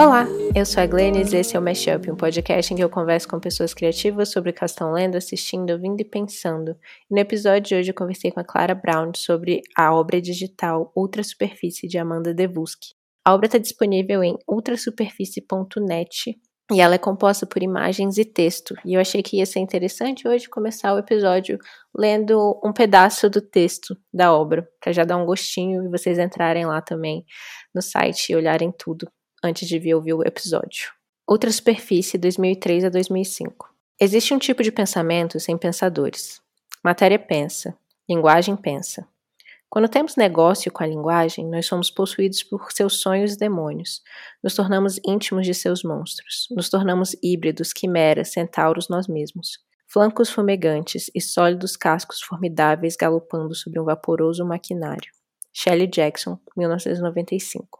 Olá, eu sou a Glennis e esse é o Mashup, um podcast em que eu converso com pessoas criativas sobre o que estão lendo, assistindo, ouvindo e pensando. E no episódio de hoje eu conversei com a Clara Brown sobre a obra digital Ultra Superfície de Amanda Devuski. A obra está disponível em ultrasuperfície.net e ela é composta por imagens e texto. E eu achei que ia ser interessante hoje começar o episódio lendo um pedaço do texto da obra, para já dar um gostinho e vocês entrarem lá também no site e olharem tudo antes de vir ouvir o episódio. Outra superfície, 2003 a 2005. Existe um tipo de pensamento sem pensadores. Matéria pensa, linguagem pensa. Quando temos negócio com a linguagem, nós somos possuídos por seus sonhos e demônios. Nos tornamos íntimos de seus monstros. Nos tornamos híbridos, quimeras, centauros nós mesmos. Flancos fumegantes e sólidos cascos formidáveis galopando sobre um vaporoso maquinário. Shelley Jackson, 1995.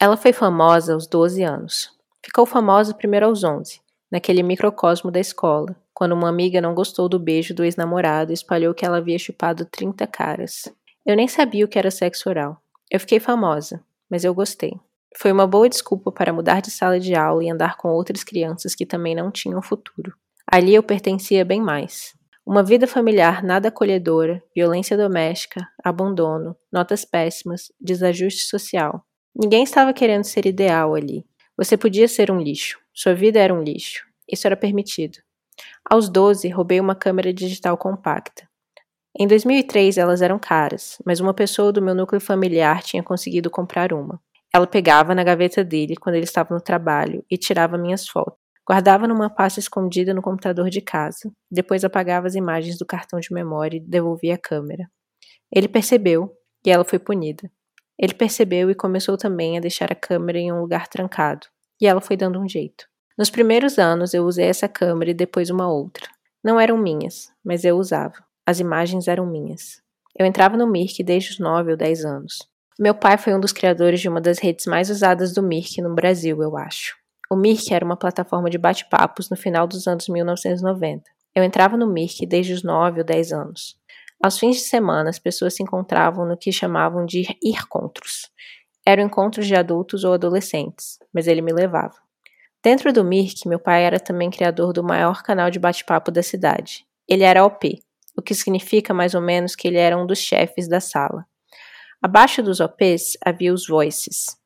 Ela foi famosa aos 12 anos. Ficou famosa primeiro aos 11, naquele microcosmo da escola, quando uma amiga não gostou do beijo do ex-namorado e espalhou que ela havia chupado 30 caras. Eu nem sabia o que era sexo oral. Eu fiquei famosa, mas eu gostei. Foi uma boa desculpa para mudar de sala de aula e andar com outras crianças que também não tinham futuro. Ali eu pertencia bem mais. Uma vida familiar nada acolhedora, violência doméstica, abandono, notas péssimas, desajuste social. Ninguém estava querendo ser ideal ali. Você podia ser um lixo. Sua vida era um lixo. Isso era permitido. Aos 12, roubei uma câmera digital compacta. Em 2003 elas eram caras, mas uma pessoa do meu núcleo familiar tinha conseguido comprar uma. Ela pegava na gaveta dele quando ele estava no trabalho e tirava minhas fotos. Guardava numa pasta escondida no computador de casa. Depois apagava as imagens do cartão de memória e devolvia a câmera. Ele percebeu e ela foi punida. Ele percebeu e começou também a deixar a câmera em um lugar trancado. E ela foi dando um jeito. Nos primeiros anos eu usei essa câmera e depois uma outra. Não eram minhas, mas eu usava. As imagens eram minhas. Eu entrava no Mirk desde os 9 ou 10 anos. Meu pai foi um dos criadores de uma das redes mais usadas do Mirk no Brasil, eu acho. O Mirk era uma plataforma de bate-papos no final dos anos 1990. Eu entrava no Mirk desde os 9 ou 10 anos. Aos fins de semana, as pessoas se encontravam no que chamavam de ircontros. Eram encontros de adultos ou adolescentes, mas ele me levava. Dentro do Mirk, meu pai era também criador do maior canal de bate-papo da cidade. Ele era OP, o que significa mais ou menos que ele era um dos chefes da sala. Abaixo dos OPs havia os voices.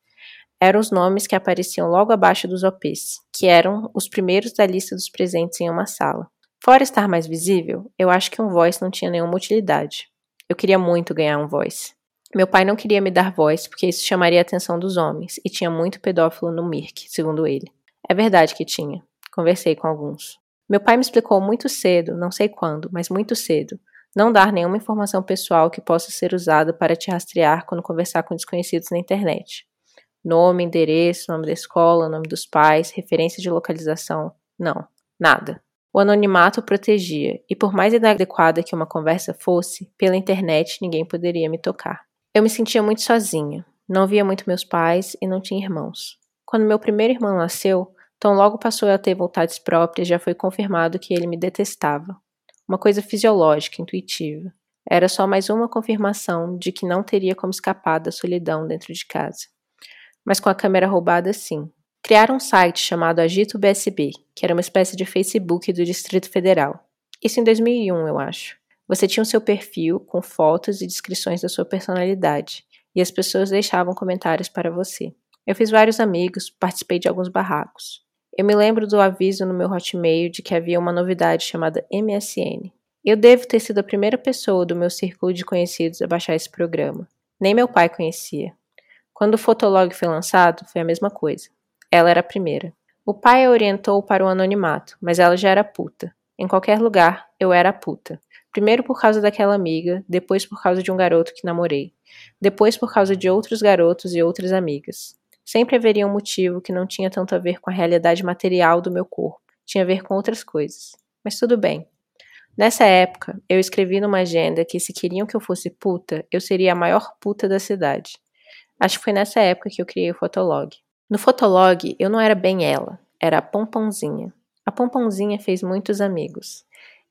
Eram os nomes que apareciam logo abaixo dos OPs, que eram os primeiros da lista dos presentes em uma sala. Fora estar mais visível, eu acho que um voice não tinha nenhuma utilidade. Eu queria muito ganhar um voice. Meu pai não queria me dar voz porque isso chamaria a atenção dos homens e tinha muito pedófilo no Mirk, segundo ele. É verdade que tinha. Conversei com alguns. Meu pai me explicou muito cedo, não sei quando, mas muito cedo, não dar nenhuma informação pessoal que possa ser usada para te rastrear quando conversar com desconhecidos na internet. Nome, endereço, nome da escola, nome dos pais, referência de localização. Não, nada. O anonimato protegia, e por mais inadequada que uma conversa fosse, pela internet ninguém poderia me tocar. Eu me sentia muito sozinha, não via muito meus pais e não tinha irmãos. Quando meu primeiro irmão nasceu, Tom logo passou a ter vontades próprias já foi confirmado que ele me detestava. Uma coisa fisiológica, intuitiva. Era só mais uma confirmação de que não teria como escapar da solidão dentro de casa. Mas com a câmera roubada, sim. Criaram um site chamado Agito BSB, que era uma espécie de Facebook do Distrito Federal. Isso em 2001, eu acho. Você tinha o seu perfil com fotos e descrições da sua personalidade, e as pessoas deixavam comentários para você. Eu fiz vários amigos, participei de alguns barracos. Eu me lembro do aviso no meu Hotmail de que havia uma novidade chamada MSN. Eu devo ter sido a primeira pessoa do meu círculo de conhecidos a baixar esse programa. Nem meu pai conhecia. Quando o Fotolog foi lançado, foi a mesma coisa. Ela era a primeira. O pai a orientou para o anonimato, mas ela já era puta. Em qualquer lugar, eu era puta. Primeiro por causa daquela amiga, depois por causa de um garoto que namorei, depois por causa de outros garotos e outras amigas. Sempre haveria um motivo que não tinha tanto a ver com a realidade material do meu corpo, tinha a ver com outras coisas. Mas tudo bem. Nessa época, eu escrevi numa agenda que se queriam que eu fosse puta, eu seria a maior puta da cidade. Acho que foi nessa época que eu criei o Fotolog. No Fotolog, eu não era bem ela, era a Pompãozinha. A Pompãozinha fez muitos amigos.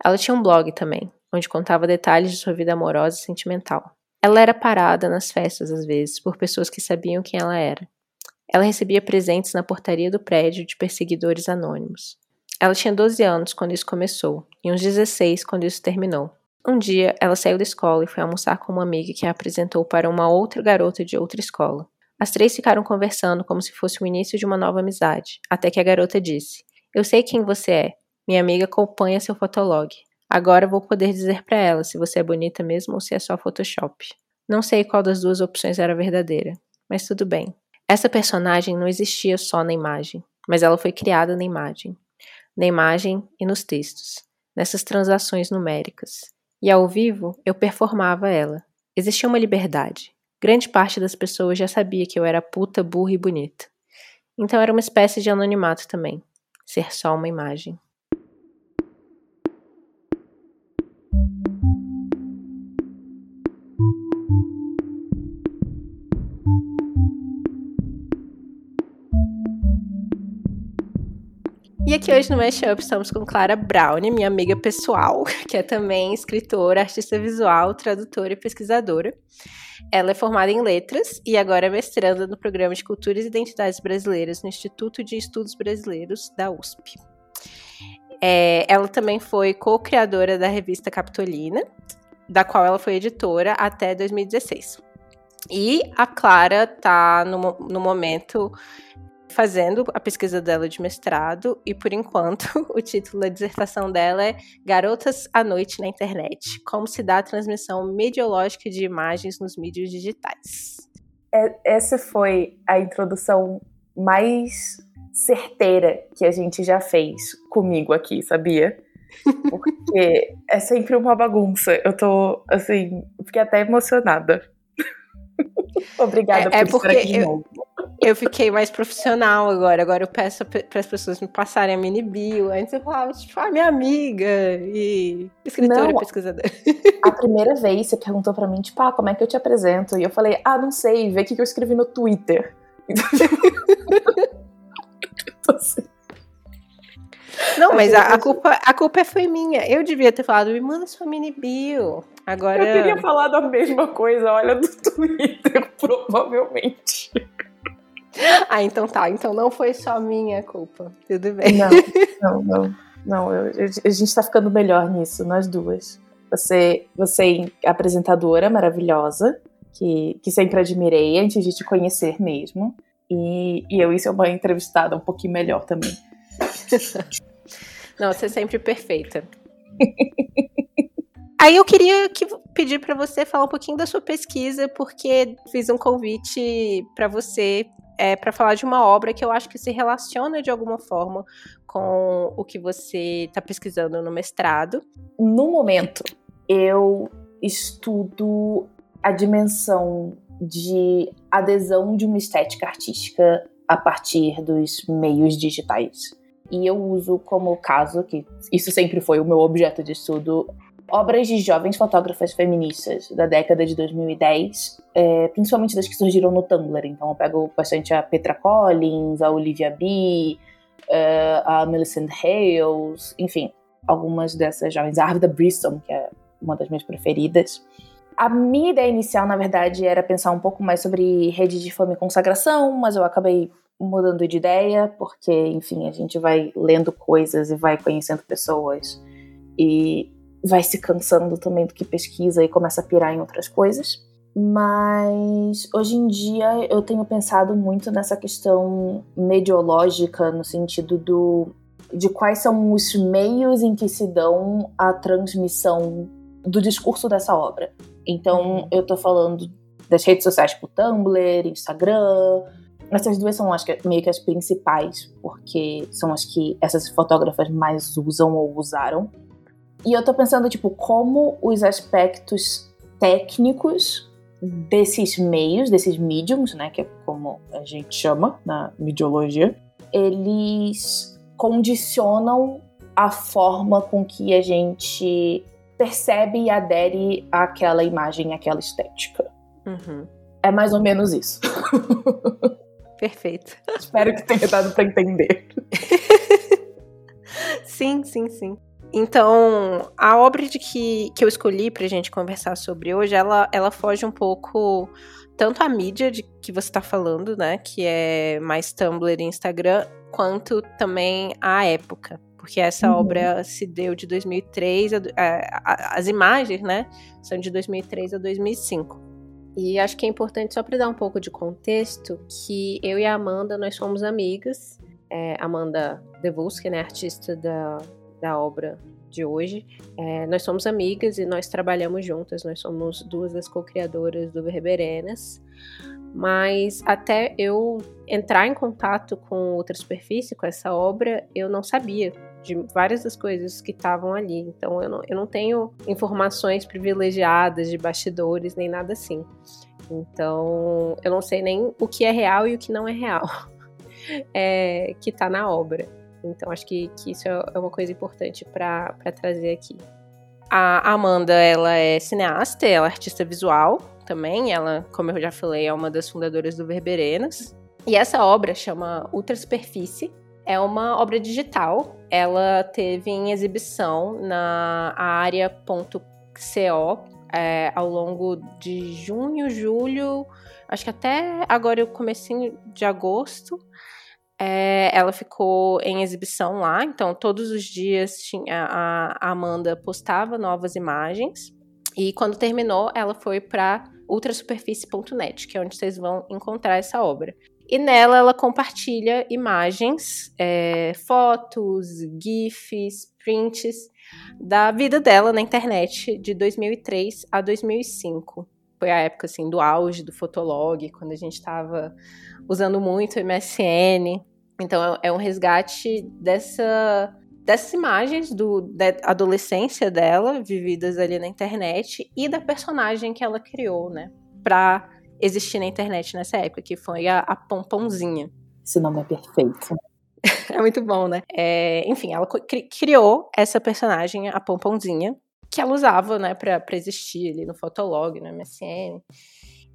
Ela tinha um blog também, onde contava detalhes de sua vida amorosa e sentimental. Ela era parada nas festas às vezes por pessoas que sabiam quem ela era. Ela recebia presentes na portaria do prédio de perseguidores anônimos. Ela tinha 12 anos quando isso começou, e uns 16 quando isso terminou. Um dia, ela saiu da escola e foi almoçar com uma amiga que a apresentou para uma outra garota de outra escola. As três ficaram conversando como se fosse o início de uma nova amizade, até que a garota disse: Eu sei quem você é. Minha amiga acompanha seu fotolog. Agora vou poder dizer para ela se você é bonita mesmo ou se é só Photoshop. Não sei qual das duas opções era verdadeira, mas tudo bem. Essa personagem não existia só na imagem, mas ela foi criada na imagem. Na imagem e nos textos, nessas transações numéricas. E ao vivo, eu performava ela. Existia uma liberdade. Grande parte das pessoas já sabia que eu era puta, burra e bonita. Então era uma espécie de anonimato também. Ser só uma imagem. E aqui hoje no Mashup estamos com Clara Brown, minha amiga pessoal, que é também escritora, artista visual, tradutora e pesquisadora. Ela é formada em letras e agora é mestranda no programa de Culturas e Identidades Brasileiras no Instituto de Estudos Brasileiros da USP. É, ela também foi co-criadora da revista Capitolina, da qual ela foi editora até 2016. E a Clara está no, no momento fazendo a pesquisa dela de mestrado e, por enquanto, o título da dissertação dela é Garotas à Noite na Internet: Como se dá a transmissão mediológica de imagens nos mídias digitais. É, essa foi a introdução mais certeira que a gente já fez comigo aqui, sabia? Porque é sempre uma bagunça. Eu tô, assim, fiquei até emocionada. Obrigada é, é por porque estar aqui eu. Eu fiquei mais profissional agora. Agora eu peço para as pessoas me passarem a mini bio. Antes eu falava, tipo, ah, minha amiga e escritora não, e pesquisadora. A primeira vez você perguntou para mim, tipo, ah, como é que eu te apresento? E eu falei, ah, não sei, vê o que eu escrevi no Twitter. Não, mas a, a, culpa, a culpa foi minha. Eu devia ter falado, me manda sua mini bio. Agora... Eu teria falado a mesma coisa, olha, do Twitter, provavelmente. ah, então tá. Então não foi só minha culpa. Tudo bem. Não, não, não. não eu, a gente tá ficando melhor nisso, nós duas. Você, você é apresentadora maravilhosa, que, que sempre admirei antes de te conhecer mesmo. E, e eu e seu mãe entrevistada um pouquinho melhor também. Não, você é sempre perfeita. Aí eu queria que, pedir para você falar um pouquinho da sua pesquisa, porque fiz um convite para você é, para falar de uma obra que eu acho que se relaciona de alguma forma com o que você está pesquisando no mestrado. No momento, eu estudo a dimensão de adesão de uma estética artística a partir dos meios digitais. E eu uso como caso, que isso sempre foi o meu objeto de estudo, obras de jovens fotógrafas feministas da década de 2010, é, principalmente das que surgiram no Tumblr. Então eu pego bastante a Petra Collins, a Olivia B, é, a Millicent Hales, enfim, algumas dessas jovens. A Arvida Brisson, que é uma das minhas preferidas. A minha ideia inicial, na verdade, era pensar um pouco mais sobre rede de fama e consagração, mas eu acabei mudando de ideia, porque, enfim, a gente vai lendo coisas e vai conhecendo pessoas. E vai se cansando também do que pesquisa e começa a pirar em outras coisas. Mas hoje em dia eu tenho pensado muito nessa questão mediológica, no sentido do, de quais são os meios em que se dão a transmissão do discurso dessa obra. Então uhum. eu tô falando das redes sociais tipo Tumblr, Instagram. Essas duas são acho que meio que as principais, porque são as que essas fotógrafas mais usam ou usaram. E eu tô pensando, tipo, como os aspectos técnicos desses meios, desses mediums, né, que é como a gente chama na mediologia, eles condicionam a forma com que a gente percebe e adere àquela imagem, àquela estética. Uhum. É mais ou menos isso. Perfeito. Espero que tenha dado para entender. sim, sim, sim. Então, a obra de que, que eu escolhi para a gente conversar sobre hoje, ela, ela foge um pouco tanto a mídia de que você está falando, né, que é mais Tumblr e Instagram, quanto também a época, porque essa uhum. obra se deu de 2003, a, a, as imagens, né, são de 2003 a 2005. E acho que é importante só para dar um pouco de contexto que eu e a Amanda nós somos amigas. É, Amanda Devuski, né, artista da, da obra de hoje. É, nós somos amigas e nós trabalhamos juntas, nós somos duas das co-criadoras do Verberenas. Mas até eu entrar em contato com outra superfície, com essa obra, eu não sabia de várias das coisas que estavam ali. Então eu não, eu não tenho informações privilegiadas de bastidores nem nada assim. Então eu não sei nem o que é real e o que não é real é, que está na obra. Então acho que, que isso é, é uma coisa importante para trazer aqui. A Amanda, ela é cineasta, ela é artista visual também. Ela, como eu já falei, é uma das fundadoras do Verberenas. E essa obra chama Ultra Superfície. É uma obra digital. Ela teve em exibição na área.co é, ao longo de junho, julho, acho que até agora o comecinho de agosto. É, ela ficou em exibição lá, então todos os dias tinha, a, a Amanda postava novas imagens. E quando terminou, ela foi para ultrasuperfície.net, que é onde vocês vão encontrar essa obra. E nela ela compartilha imagens, é, fotos, GIFs, prints da vida dela na internet de 2003 a 2005. Foi a época assim do auge do Fotolog, quando a gente estava usando muito o MSN. Então é, é um resgate dessa dessas imagens do, da adolescência dela, vividas ali na internet, e da personagem que ela criou, né? Pra existir na internet nessa época, que foi a, a Pomponzinha. Esse nome é perfeito. é muito bom, né? É, enfim, ela cri criou essa personagem, a Pomponzinha, que ela usava, né, pra, pra existir ali no Fotolog, no MSN.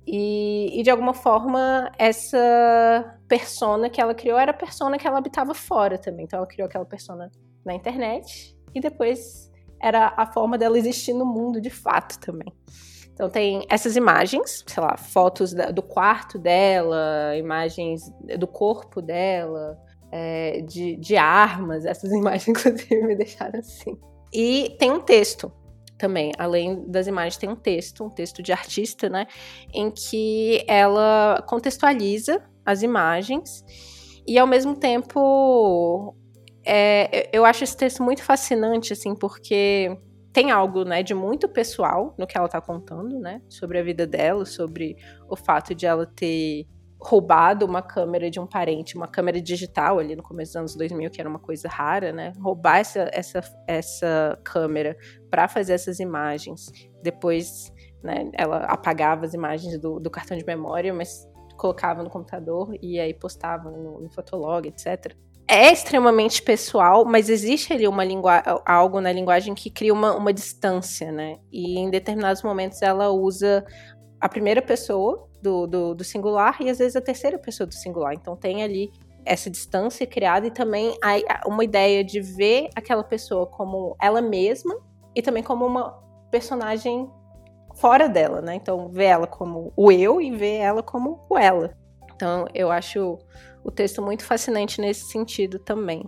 E, e, de alguma forma, essa persona que ela criou era a persona que ela habitava fora também. Então ela criou aquela persona na internet e depois era a forma dela existir no mundo de fato também. Então tem essas imagens, sei lá, fotos da, do quarto dela, imagens do corpo dela, é, de, de armas, essas imagens inclusive me deixaram assim. E tem um texto também, além das imagens, tem um texto, um texto de artista, né, em que ela contextualiza as imagens e ao mesmo tempo é, eu acho esse texto muito fascinante, assim, porque tem algo, né, de muito pessoal no que ela tá contando, né, sobre a vida dela, sobre o fato de ela ter roubado uma câmera de um parente, uma câmera digital ali no começo dos anos 2000, que era uma coisa rara, né? Roubar essa, essa, essa câmera para fazer essas imagens. Depois, né, ela apagava as imagens do, do, cartão de memória, mas colocava no computador e aí postava no, no Fotolog, etc. É extremamente pessoal, mas existe ali uma algo na linguagem que cria uma, uma distância, né? E em determinados momentos ela usa a primeira pessoa do, do, do singular e às vezes a terceira pessoa do singular. Então tem ali essa distância criada e também uma ideia de ver aquela pessoa como ela mesma e também como uma personagem fora dela, né? Então ver ela como o eu e ver ela como o ela. Então eu acho o texto muito fascinante nesse sentido também,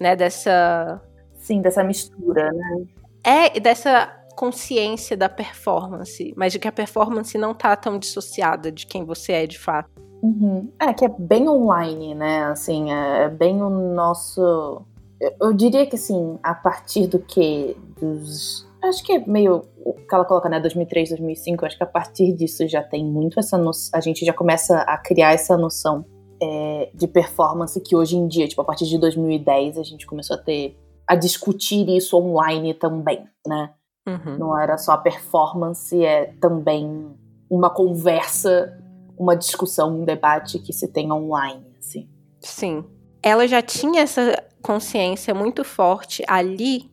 né? Dessa sim, dessa mistura, né? É, dessa consciência da performance, mas de que a performance não tá tão dissociada de quem você é de fato. Uhum. É, que é bem online, né? Assim, é, é bem o nosso. Eu, eu diria que, assim, a partir do que? Dos. Acho que é meio o que ela coloca, né? 2003, 2005. Acho que a partir disso já tem muito essa noção. A gente já começa a criar essa noção é, de performance que hoje em dia, tipo, a partir de 2010, a gente começou a ter. a discutir isso online também, né? Uhum. Não era só a performance, é também uma conversa, uma discussão, um debate que se tem online, assim. Sim. Ela já tinha essa consciência muito forte ali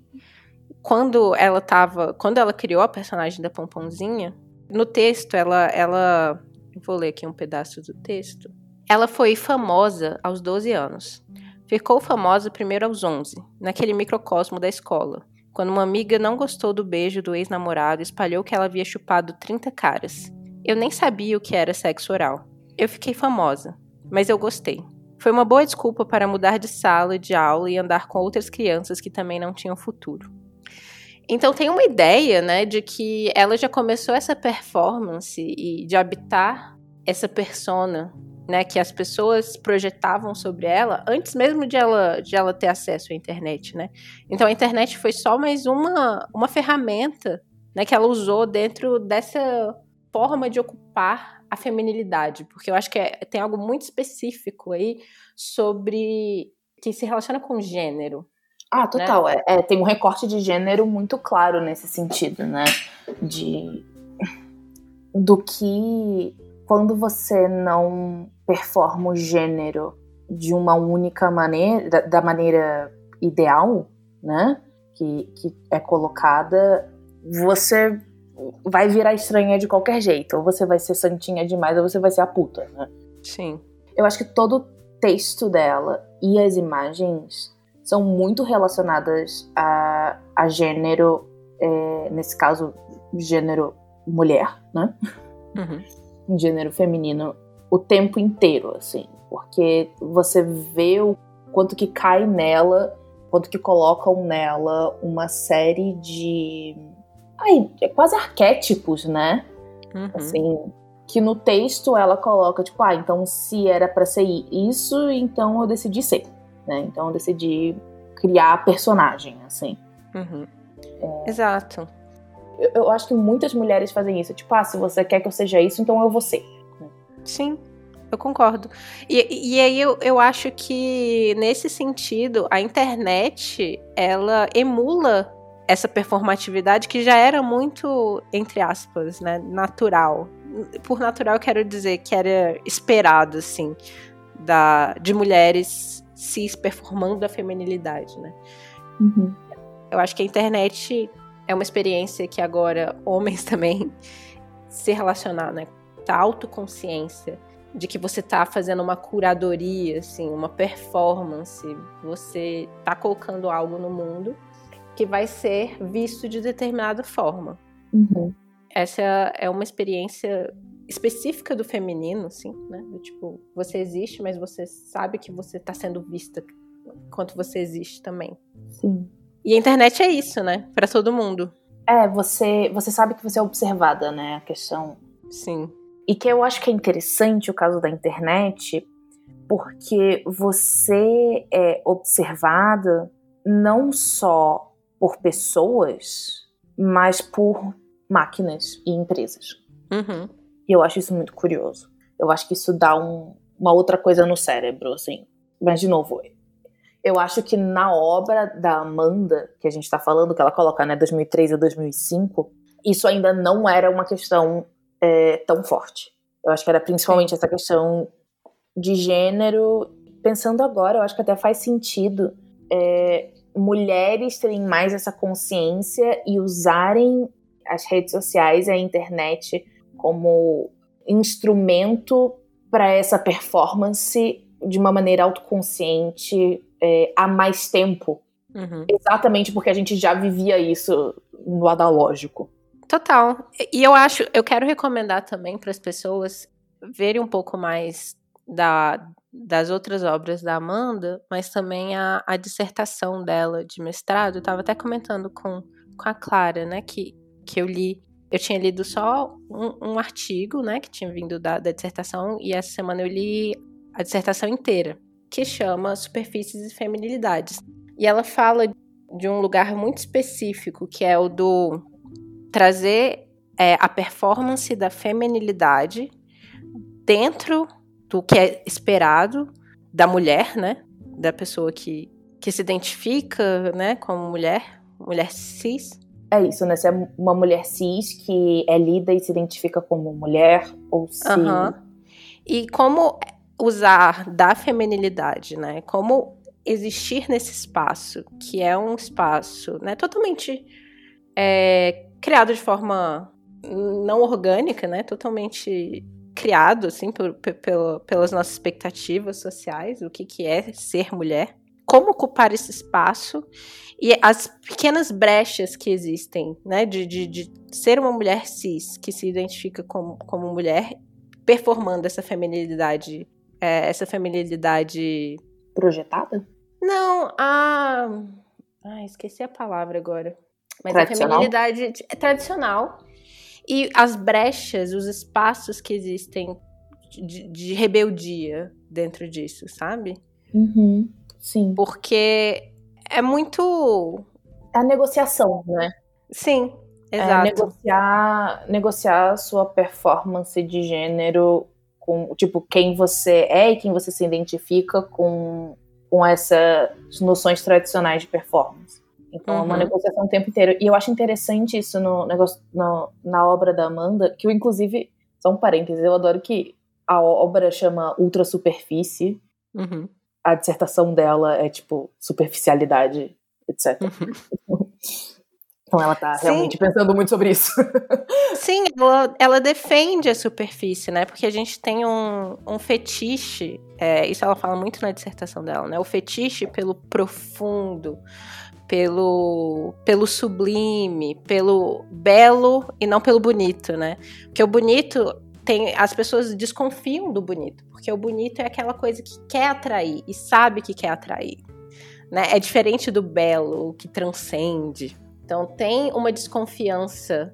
quando ela tava, quando ela criou a personagem da Pomponzinha. No texto, ela ela vou ler aqui um pedaço do texto. Ela foi famosa aos 12 anos. Ficou famosa primeiro aos 11, naquele microcosmo da escola quando uma amiga não gostou do beijo do ex-namorado, espalhou que ela havia chupado 30 caras. Eu nem sabia o que era sexo oral. Eu fiquei famosa, mas eu gostei. Foi uma boa desculpa para mudar de sala de aula e andar com outras crianças que também não tinham futuro. Então tem uma ideia, né, de que ela já começou essa performance e de habitar essa persona, né, que as pessoas projetavam sobre ela antes mesmo de ela de ela ter acesso à internet, né? Então a internet foi só mais uma uma ferramenta, né, que ela usou dentro dessa forma de ocupar a feminilidade, porque eu acho que é, tem algo muito específico aí sobre que se relaciona com gênero, ah, né? total. Né? É, é, tem um recorte de gênero muito claro nesse sentido, né? De do que quando você não performa o gênero de uma única maneira, da, da maneira ideal, né? Que, que é colocada, você vai virar estranha de qualquer jeito. Ou você vai ser santinha demais, ou você vai ser a puta, né? Sim. Eu acho que todo o texto dela e as imagens são muito relacionadas a, a gênero, é, nesse caso, gênero mulher, né? Uhum. Gênero feminino o tempo inteiro, assim. Porque você vê o quanto que cai nela, quanto que colocam nela uma série de. Ai, é quase arquétipos, né? Uhum. Assim, que no texto ela coloca, tipo, ah, então se era para ser isso, então eu decidi ser né? Então eu decidi criar personagem, assim. Uhum. É... Exato. Eu, eu, acho que muitas mulheres fazem isso. Tipo, ah, se você quer que eu seja isso, então eu vou ser. Sim, eu concordo. E, e aí eu, eu acho que, nesse sentido, a internet, ela emula essa performatividade que já era muito, entre aspas, né, natural. Por natural, eu quero dizer que era esperado, assim, da, de mulheres cis performando a feminilidade, né? Uhum. Eu acho que a internet é uma experiência que agora homens também se relacionar, né? A autoconsciência de que você tá fazendo uma curadoria, assim, uma performance, você tá colocando algo no mundo que vai ser visto de determinada forma. Uhum. Essa é uma experiência específica do feminino, assim, né? Do tipo, você existe, mas você sabe que você está sendo vista enquanto você existe também. Sim. E a internet é isso, né? Para todo mundo. É, você, você sabe que você é observada, né? A questão. Sim. E que eu acho que é interessante o caso da internet, porque você é observada não só por pessoas, mas por máquinas e empresas. Uhum. E eu acho isso muito curioso. Eu acho que isso dá um, uma outra coisa no cérebro, assim. Mas, de novo, eu acho que na obra da Amanda, que a gente tá falando, que ela coloca, né, 2003 a 2005, isso ainda não era uma questão é, tão forte. Eu acho que era principalmente essa questão de gênero. Pensando agora, eu acho que até faz sentido é, mulheres terem mais essa consciência e usarem as redes sociais e a internet como instrumento para essa performance de uma maneira autoconsciente é, há mais tempo. Uhum. Exatamente porque a gente já vivia isso no analógico. Total. E eu acho, eu quero recomendar também para as pessoas verem um pouco mais da, das outras obras da Amanda, mas também a, a dissertação dela de mestrado. Eu estava até comentando com, com a Clara, né, que, que eu li eu tinha lido só um, um artigo, né, que tinha vindo da, da, dissertação, e essa semana eu li a dissertação inteira, que chama Superfícies e Feminilidades. E ela fala de um lugar muito específico, que é o do trazer é, a performance da feminilidade dentro do que é esperado da mulher, né, da pessoa que, que se identifica, né, como mulher, mulher cis, é isso, né? Se é uma mulher cis que é lida e se identifica como mulher, ou se. Uhum. E como usar da feminilidade, né? Como existir nesse espaço, que é um espaço né, totalmente é, criado de forma não orgânica, né? Totalmente criado, assim, por, por, pelas nossas expectativas sociais, o que, que é ser mulher como ocupar esse espaço e as pequenas brechas que existem, né, de, de, de ser uma mulher cis que se identifica como, como mulher, performando essa feminilidade, é, essa feminilidade projetada? Não, a, ah, esqueci a palavra agora, mas a feminilidade é tradicional e as brechas, os espaços que existem de, de rebeldia dentro disso, sabe? Uhum, sim. Porque é muito. É a negociação, né? Sim, é exato. É negociar, negociar a sua performance de gênero com, tipo, quem você é e quem você se identifica com, com essas noções tradicionais de performance. Então uhum. é uma uhum. negociação o tempo inteiro. E eu acho interessante isso no negócio, no, na obra da Amanda, que eu, inclusive, só um parênteses, eu adoro que a obra chama Ultra Superfície. Uhum a dissertação dela é tipo superficialidade, etc. Uhum. Então ela tá Sim. realmente pensando muito sobre isso. Sim, ela, ela, defende a superfície, né? Porque a gente tem um, um fetiche, é, isso ela fala muito na dissertação dela, né? O fetiche pelo profundo, pelo, pelo sublime, pelo belo e não pelo bonito, né? Porque o bonito tem as pessoas desconfiam do bonito, porque o bonito é aquela coisa que quer atrair e sabe que quer atrair. Né? É diferente do belo, que transcende. Então tem uma desconfiança,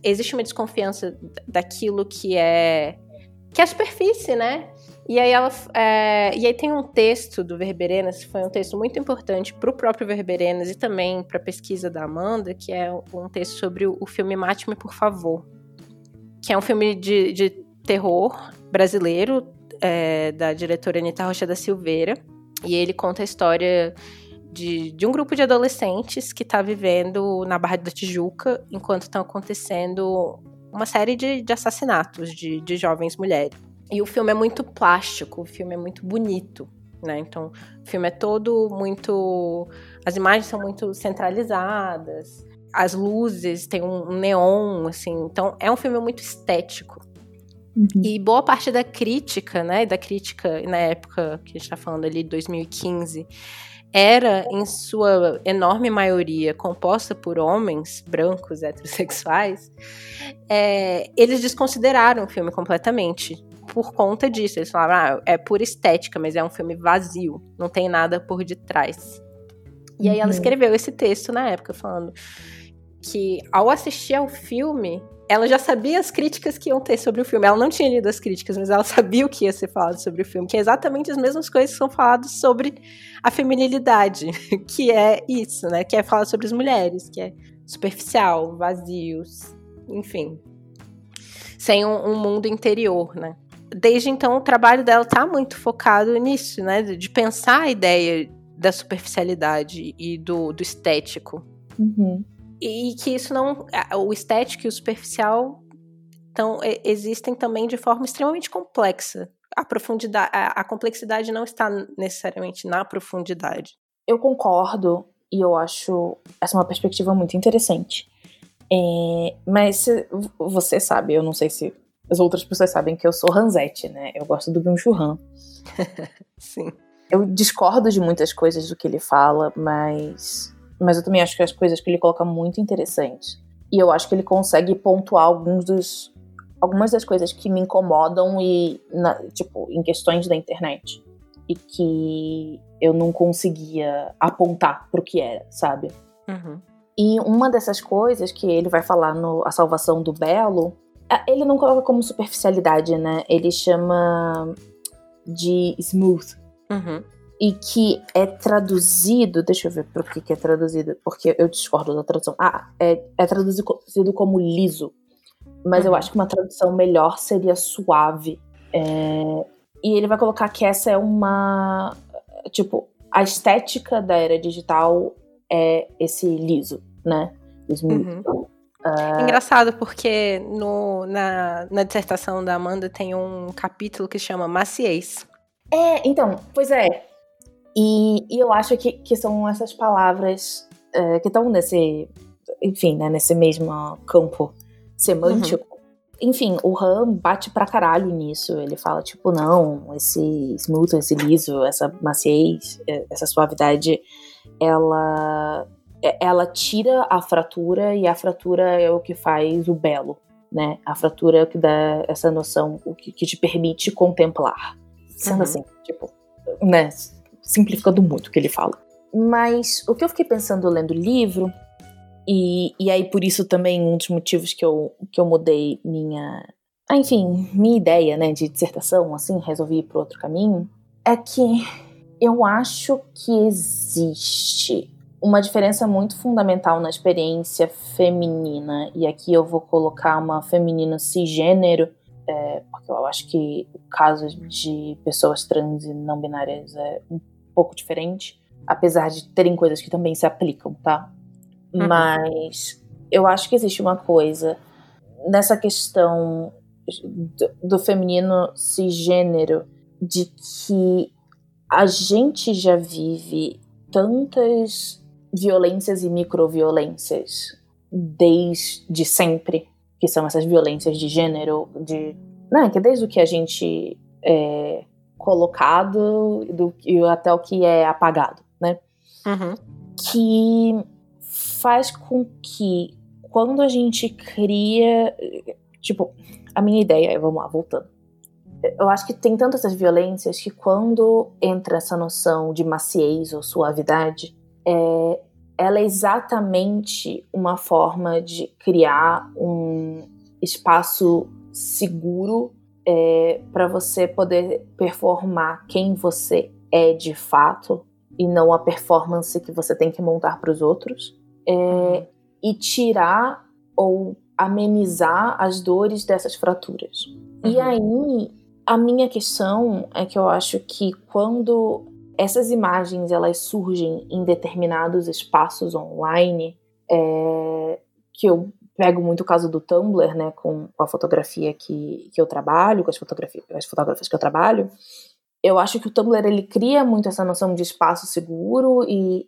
existe uma desconfiança daquilo que é que é a superfície, né? E aí ela é, e aí tem um texto do Verberenas, foi um texto muito importante para o próprio Verberenas e também para a pesquisa da Amanda, que é um texto sobre o, o filme Mate-me por favor, que é um filme de, de terror brasileiro, é, da diretora Anitta Rocha da Silveira. E ele conta a história de, de um grupo de adolescentes que está vivendo na Barra da Tijuca enquanto estão acontecendo uma série de, de assassinatos de, de jovens mulheres. E o filme é muito plástico, o filme é muito bonito, né? Então, o filme é todo muito. As imagens são muito centralizadas as luzes, tem um neon, assim. Então, é um filme muito estético. Uhum. E boa parte da crítica, né, da crítica na época que a gente tá falando ali, 2015, era, em sua enorme maioria, composta por homens brancos, heterossexuais, é, eles desconsideraram o filme completamente por conta disso. Eles falaram, ah, é pura estética, mas é um filme vazio, não tem nada por detrás. E aí ela uhum. escreveu esse texto na época, falando que ao assistir ao filme, ela já sabia as críticas que iam ter sobre o filme. Ela não tinha lido as críticas, mas ela sabia o que ia ser falado sobre o filme, que é exatamente as mesmas coisas que são faladas sobre a feminilidade, que é isso, né? Que é falar sobre as mulheres, que é superficial, vazios, enfim. Sem um, um mundo interior, né? Desde então, o trabalho dela tá muito focado nisso, né? De pensar a ideia da superficialidade e do, do estético. Uhum. E que isso não. O estético e o superficial então, existem também de forma extremamente complexa. A profundidade, a, a complexidade não está necessariamente na profundidade. Eu concordo e eu acho essa uma perspectiva muito interessante. É, mas você sabe, eu não sei se as outras pessoas sabem que eu sou Ranzete, né? Eu gosto do Byung-Chul Han. Sim. Eu discordo de muitas coisas do que ele fala, mas mas eu também acho que as coisas que ele coloca muito interessantes. E eu acho que ele consegue pontuar alguns dos algumas das coisas que me incomodam e na, tipo em questões da internet e que eu não conseguia apontar pro que era, sabe? Uhum. E uma dessas coisas que ele vai falar no A Salvação do Belo, ele não coloca como superficialidade, né? Ele chama de smooth. Uhum e que é traduzido, deixa eu ver por que, que é traduzido, porque eu discordo da tradução. Ah, é, é traduzido como liso, mas uhum. eu acho que uma tradução melhor seria suave. É, e ele vai colocar que essa é uma. Tipo, a estética da era digital é esse liso, né? Uhum. Uh... Engraçado, porque no, na, na dissertação da Amanda tem um capítulo que chama Maciez. É, então, pois é, e, e eu acho que, que são essas palavras uh, que estão nesse, enfim, né, nesse mesmo campo semântico. Uhum. enfim, o Han bate pra caralho nisso. Ele fala, tipo, não, esse smooth, esse liso, essa maciez, é, essa suavidade, ela, é, ela tira a fratura e a fratura é o que faz o belo, né? A fratura é o que dá essa noção, o que, que te permite contemplar. Sendo uhum. assim, tipo, né? Simplificando muito o que ele fala. Mas o que eu fiquei pensando lendo o livro e, e aí, por isso também, um dos motivos que eu, que eu mudei minha. Ah, enfim, minha ideia, né, de dissertação, assim, resolvi ir para outro caminho, é que eu acho que existe uma diferença muito fundamental na experiência feminina, e aqui eu vou colocar uma feminina cisgênero, é, porque eu acho que o caso de pessoas trans e não binárias é um pouco diferente, apesar de terem coisas que também se aplicam, tá? Uhum. Mas eu acho que existe uma coisa nessa questão do, do feminino cisgênero de que a gente já vive tantas violências e microviolências desde sempre, que são essas violências de gênero, de. Né, que desde o que a gente é colocado do, até o que é apagado, né? Uhum. Que faz com que quando a gente cria. Tipo, a minha ideia, vamos lá, voltando. Eu acho que tem tantas essas violências que quando entra essa noção de maciez ou suavidade, é, ela é exatamente uma forma de criar um espaço seguro é, para você poder performar quem você é de fato e não a performance que você tem que montar para os outros é, e tirar ou amenizar as dores dessas fraturas. Uhum. E aí, a minha questão é que eu acho que quando essas imagens elas surgem em determinados espaços online, é, que eu pego muito o caso do Tumblr, né, com a fotografia que, que eu trabalho, com as fotografias, as fotógrafas que eu trabalho, eu acho que o Tumblr ele cria muito essa noção de espaço seguro e,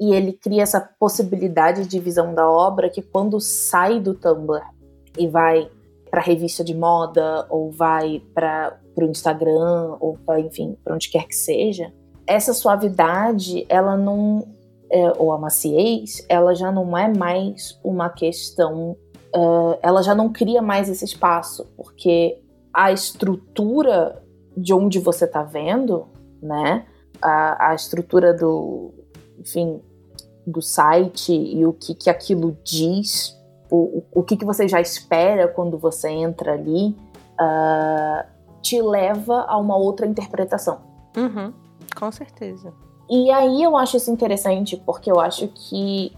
e ele cria essa possibilidade de visão da obra que quando sai do Tumblr e vai para revista de moda ou vai para o Instagram ou pra, enfim para onde quer que seja essa suavidade ela não é, ou a maciez ela já não é mais uma questão ela já não cria mais esse espaço porque a estrutura de onde você está vendo né a, a estrutura do enfim, do site e o que, que aquilo diz, o, o que, que você já espera quando você entra ali, uh, te leva a uma outra interpretação. Uhum, com certeza. E aí eu acho isso interessante porque eu acho que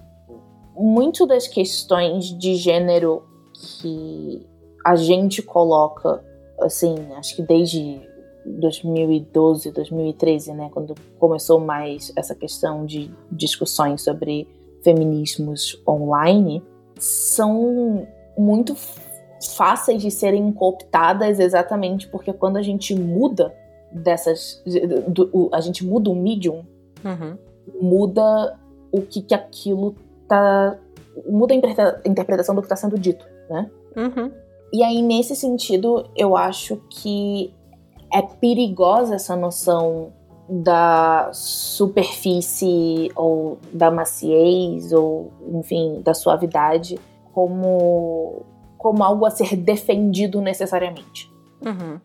muito das questões de gênero que a gente coloca, assim, acho que desde 2012, 2013, né, quando começou mais essa questão de discussões sobre feminismos online, são muito fáceis de serem cooptadas exatamente porque quando a gente muda dessas do, a gente muda o medium uhum. muda o que que aquilo tá muda a interpretação do que está sendo dito né uhum. e aí nesse sentido eu acho que é perigosa essa noção da superfície ou da maciez ou enfim da suavidade como como algo a ser defendido necessariamente. Uhum.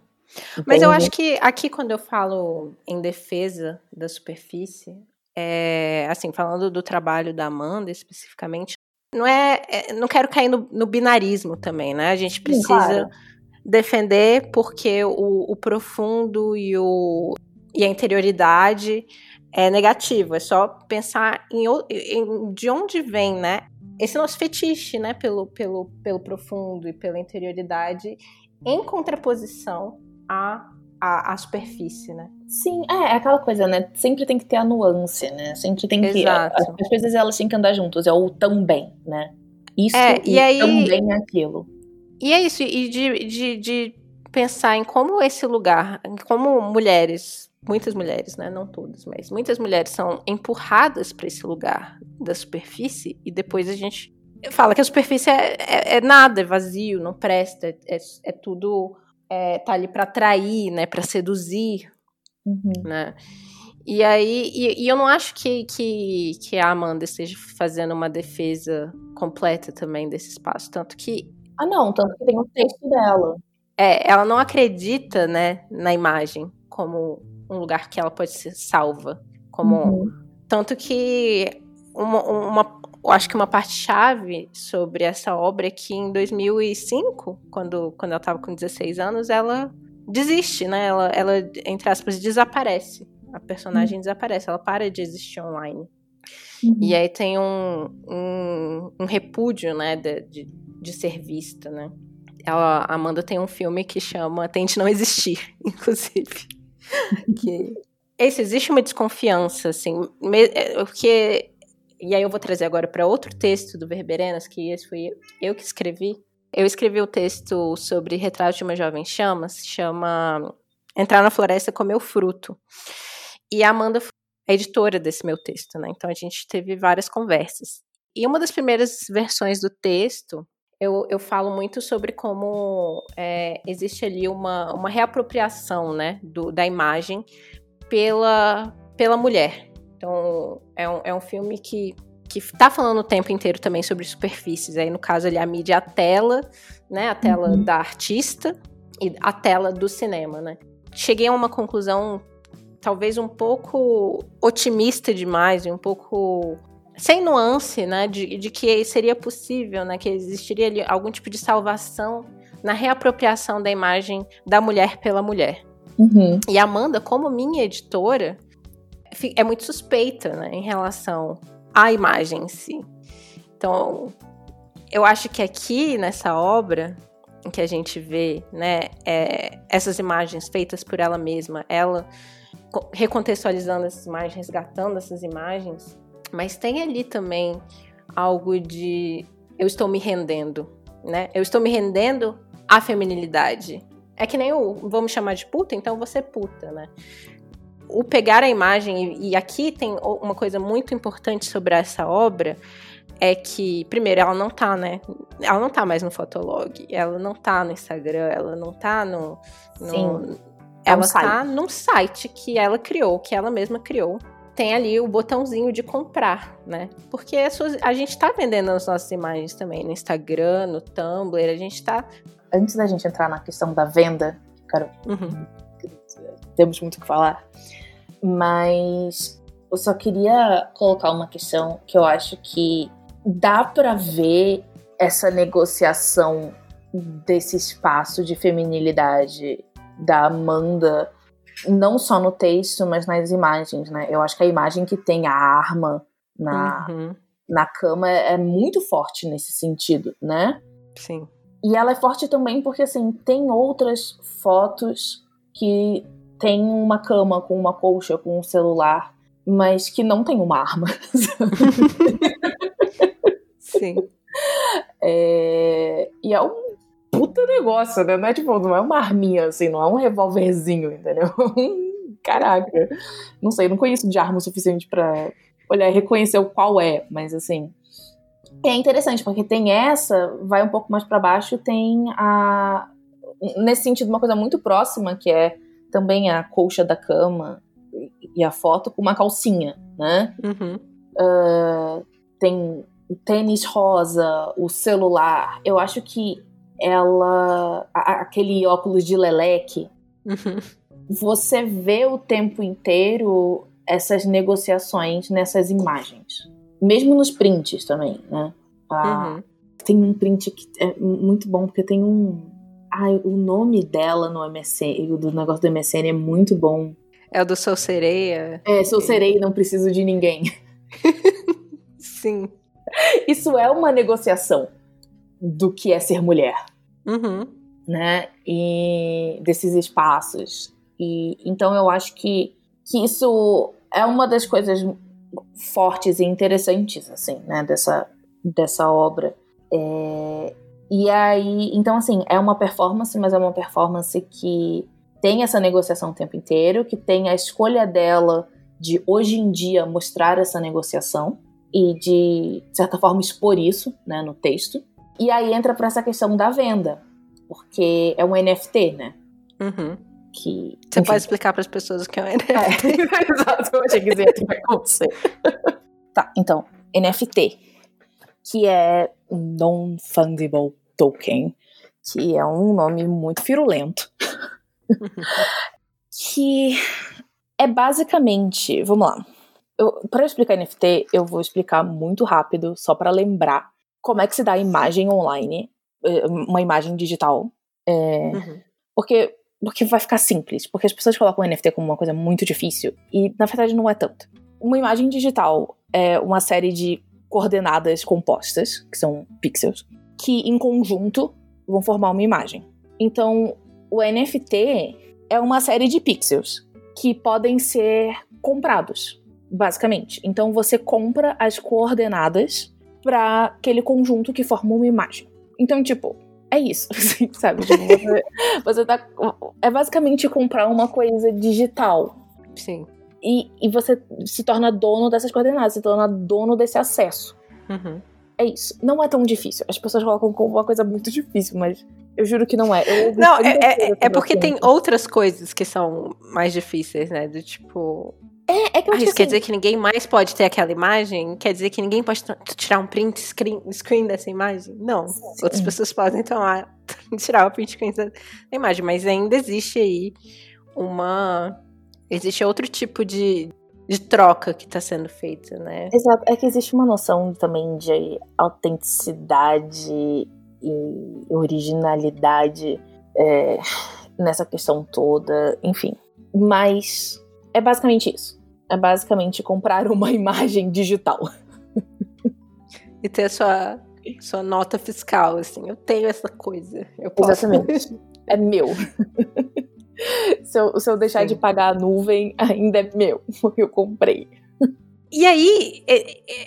Mas eu acho que aqui quando eu falo em defesa da superfície, é, assim falando do trabalho da Amanda especificamente, não é, é não quero cair no, no, binarismo também, né? A gente precisa claro defender porque o, o profundo e, o, e a interioridade é negativo. É só pensar em, em, de onde vem, né? Esse nosso fetiche, né? Pelo, pelo, pelo profundo e pela interioridade, em contraposição à, à, à superfície, né? Sim, é, é, aquela coisa, né? Sempre tem que ter a nuance, né? Sempre tem que. Exato. As, as coisas elas têm que andar juntas, é o também, né? Isso é, e, e aí, também é aquilo. E é isso, e de, de, de pensar em como esse lugar, como mulheres, muitas mulheres, né, não todas, mas muitas mulheres são empurradas para esse lugar da superfície e depois a gente fala que a superfície é, é, é nada, é vazio, não presta, é, é tudo é, tá ali para atrair, né, para seduzir, uhum. né? E aí, e, e, eu não acho que, que, que a Amanda esteja fazendo uma defesa completa também desse espaço, tanto que ah, não, tanto que tem um texto dela. É, ela não acredita, né, na imagem como um lugar que ela pode ser salva, como uhum. tanto que uma, uma acho que uma parte chave sobre essa obra é que em 2005, quando quando ela estava com 16 anos, ela desiste, né? Ela, ela entre aspas desaparece. A personagem uhum. desaparece, ela para de existir online. Uhum. E aí tem um, um, um repúdio, né, de, de, de, ser vista, né? Ela, a Amanda tem um filme que chama Tente Não Existir, inclusive. que esse, existe uma desconfiança, assim, é, porque... E aí eu vou trazer agora para outro texto do Verberenas, que esse foi eu, que escrevi. Eu escrevi o texto sobre Retrato de uma Jovem Chama, se chama Entrar na Floresta Comer o Fruto. E a Amanda a editora desse meu texto, né? Então a gente teve várias conversas. E uma das primeiras versões do texto, eu, eu falo muito sobre como é, existe ali uma, uma reapropriação, né, do, da imagem pela, pela mulher. Então é um, é um filme que que está falando o tempo inteiro também sobre superfícies. Aí, no caso, ali, a mídia, a tela, né? A tela uhum. da artista e a tela do cinema, né? Cheguei a uma conclusão talvez um pouco otimista demais e um pouco sem nuance, né, de, de que seria possível, né, que existiria ali algum tipo de salvação na reapropriação da imagem da mulher pela mulher. Uhum. E Amanda, como minha editora, é muito suspeita, né, em relação à imagem em si. Então, eu acho que aqui nessa obra em que a gente vê, né, é, essas imagens feitas por ela mesma, ela recontextualizando essas imagens, resgatando essas imagens, mas tem ali também algo de eu estou me rendendo, né? Eu estou me rendendo à feminilidade. É que nem o me chamar de puta, então você puta, né? O pegar a imagem, e aqui tem uma coisa muito importante sobre essa obra, é que, primeiro, ela não tá, né? Ela não tá mais no Fotolog, ela não tá no Instagram, ela não tá no, no, é ela está num site que ela criou, que ela mesma criou. Tem ali o botãozinho de comprar, né? Porque a, sua, a gente está vendendo as nossas imagens também no Instagram, no Tumblr, a gente está. Antes da gente entrar na questão da venda, cara, uhum. Temos muito o que falar, mas eu só queria colocar uma questão que eu acho que dá para ver essa negociação desse espaço de feminilidade da Amanda, não só no texto, mas nas imagens, né? Eu acho que a imagem que tem a arma na, uhum. na cama é, é muito forte nesse sentido, né? Sim. E ela é forte também porque, assim, tem outras fotos que tem uma cama com uma colcha, com um celular, mas que não tem uma arma. Sim. É, e é um puta negócio, né? Não é tipo, não é uma arminha, assim, não é um revólverzinho, entendeu? Caraca. Não sei, não conheço de arma o suficiente para olhar e reconhecer o qual é, mas assim. É interessante, porque tem essa, vai um pouco mais para baixo, tem a. Nesse sentido, uma coisa muito próxima, que é também a colcha da cama e a foto com uma calcinha, né? Uhum. Uh, tem o tênis rosa, o celular. Eu acho que ela. A, aquele óculos de leleque. Uhum. Você vê o tempo inteiro essas negociações nessas imagens. Mesmo nos prints também, né? Ah, uhum. Tem um print que é muito bom, porque tem um. Ai, o nome dela no MSN, do negócio do MSN é muito bom. É o do Sou Sereia? É, Sou Sereia não preciso de ninguém. Sim. Isso é uma negociação do que é ser mulher. Uhum. Né? E desses espaços. E então eu acho que, que isso é uma das coisas fortes e interessantes, assim, né, dessa, dessa obra. É, e aí, então, assim, é uma performance, mas é uma performance que tem essa negociação o tempo inteiro, que tem a escolha dela de hoje em dia mostrar essa negociação, e de, de certa forma, expor isso né, no texto. E aí entra para essa questão da venda, porque é um NFT, né? Uhum. Que, Você pode explicar para as pessoas o que é um NFT? É, exato, eu achei que ia vai acontecer. tá, então, NFT, que é um Non-Fungible Token, que é um nome muito firulento, que é basicamente, vamos lá, para explicar NFT, eu vou explicar muito rápido, só para lembrar como é que se dá imagem online, eh, uma imagem digital. É, uhum. Porque porque vai ficar simples, porque as pessoas colocam o NFT como uma coisa muito difícil e na verdade não é tanto. Uma imagem digital é uma série de coordenadas compostas, que são pixels, que em conjunto vão formar uma imagem. Então, o NFT é uma série de pixels que podem ser comprados, basicamente. Então, você compra as coordenadas para aquele conjunto que forma uma imagem. Então, tipo, é isso, assim, sabe? Tipo, você, você tá. É basicamente comprar uma coisa digital. Sim. E, e você se torna dono dessas coordenadas, se torna dono desse acesso. Uhum. É isso. Não é tão difícil. As pessoas colocam como uma coisa muito difícil, mas eu juro que não é. não, é, é, é porque tem outras coisas que são mais difíceis, né? Do tipo. É, é que eu ah, isso assim, quer dizer que ninguém mais pode ter aquela imagem? Quer dizer que ninguém pode tirar um print screen, screen dessa imagem? Não. Sim. Outras pessoas podem tomar, tirar o print screen da imagem, mas ainda existe aí uma. Existe outro tipo de, de troca que está sendo feita, né? Exato. É que existe uma noção também de autenticidade e originalidade é, nessa questão toda, enfim. Mas é basicamente isso. É basicamente comprar uma imagem digital. E ter a sua, sua nota fiscal, assim. Eu tenho essa coisa. Eu posso. Exatamente. é meu. se, eu, se eu deixar Sim. de pagar a nuvem, ainda é meu. Eu comprei. E aí,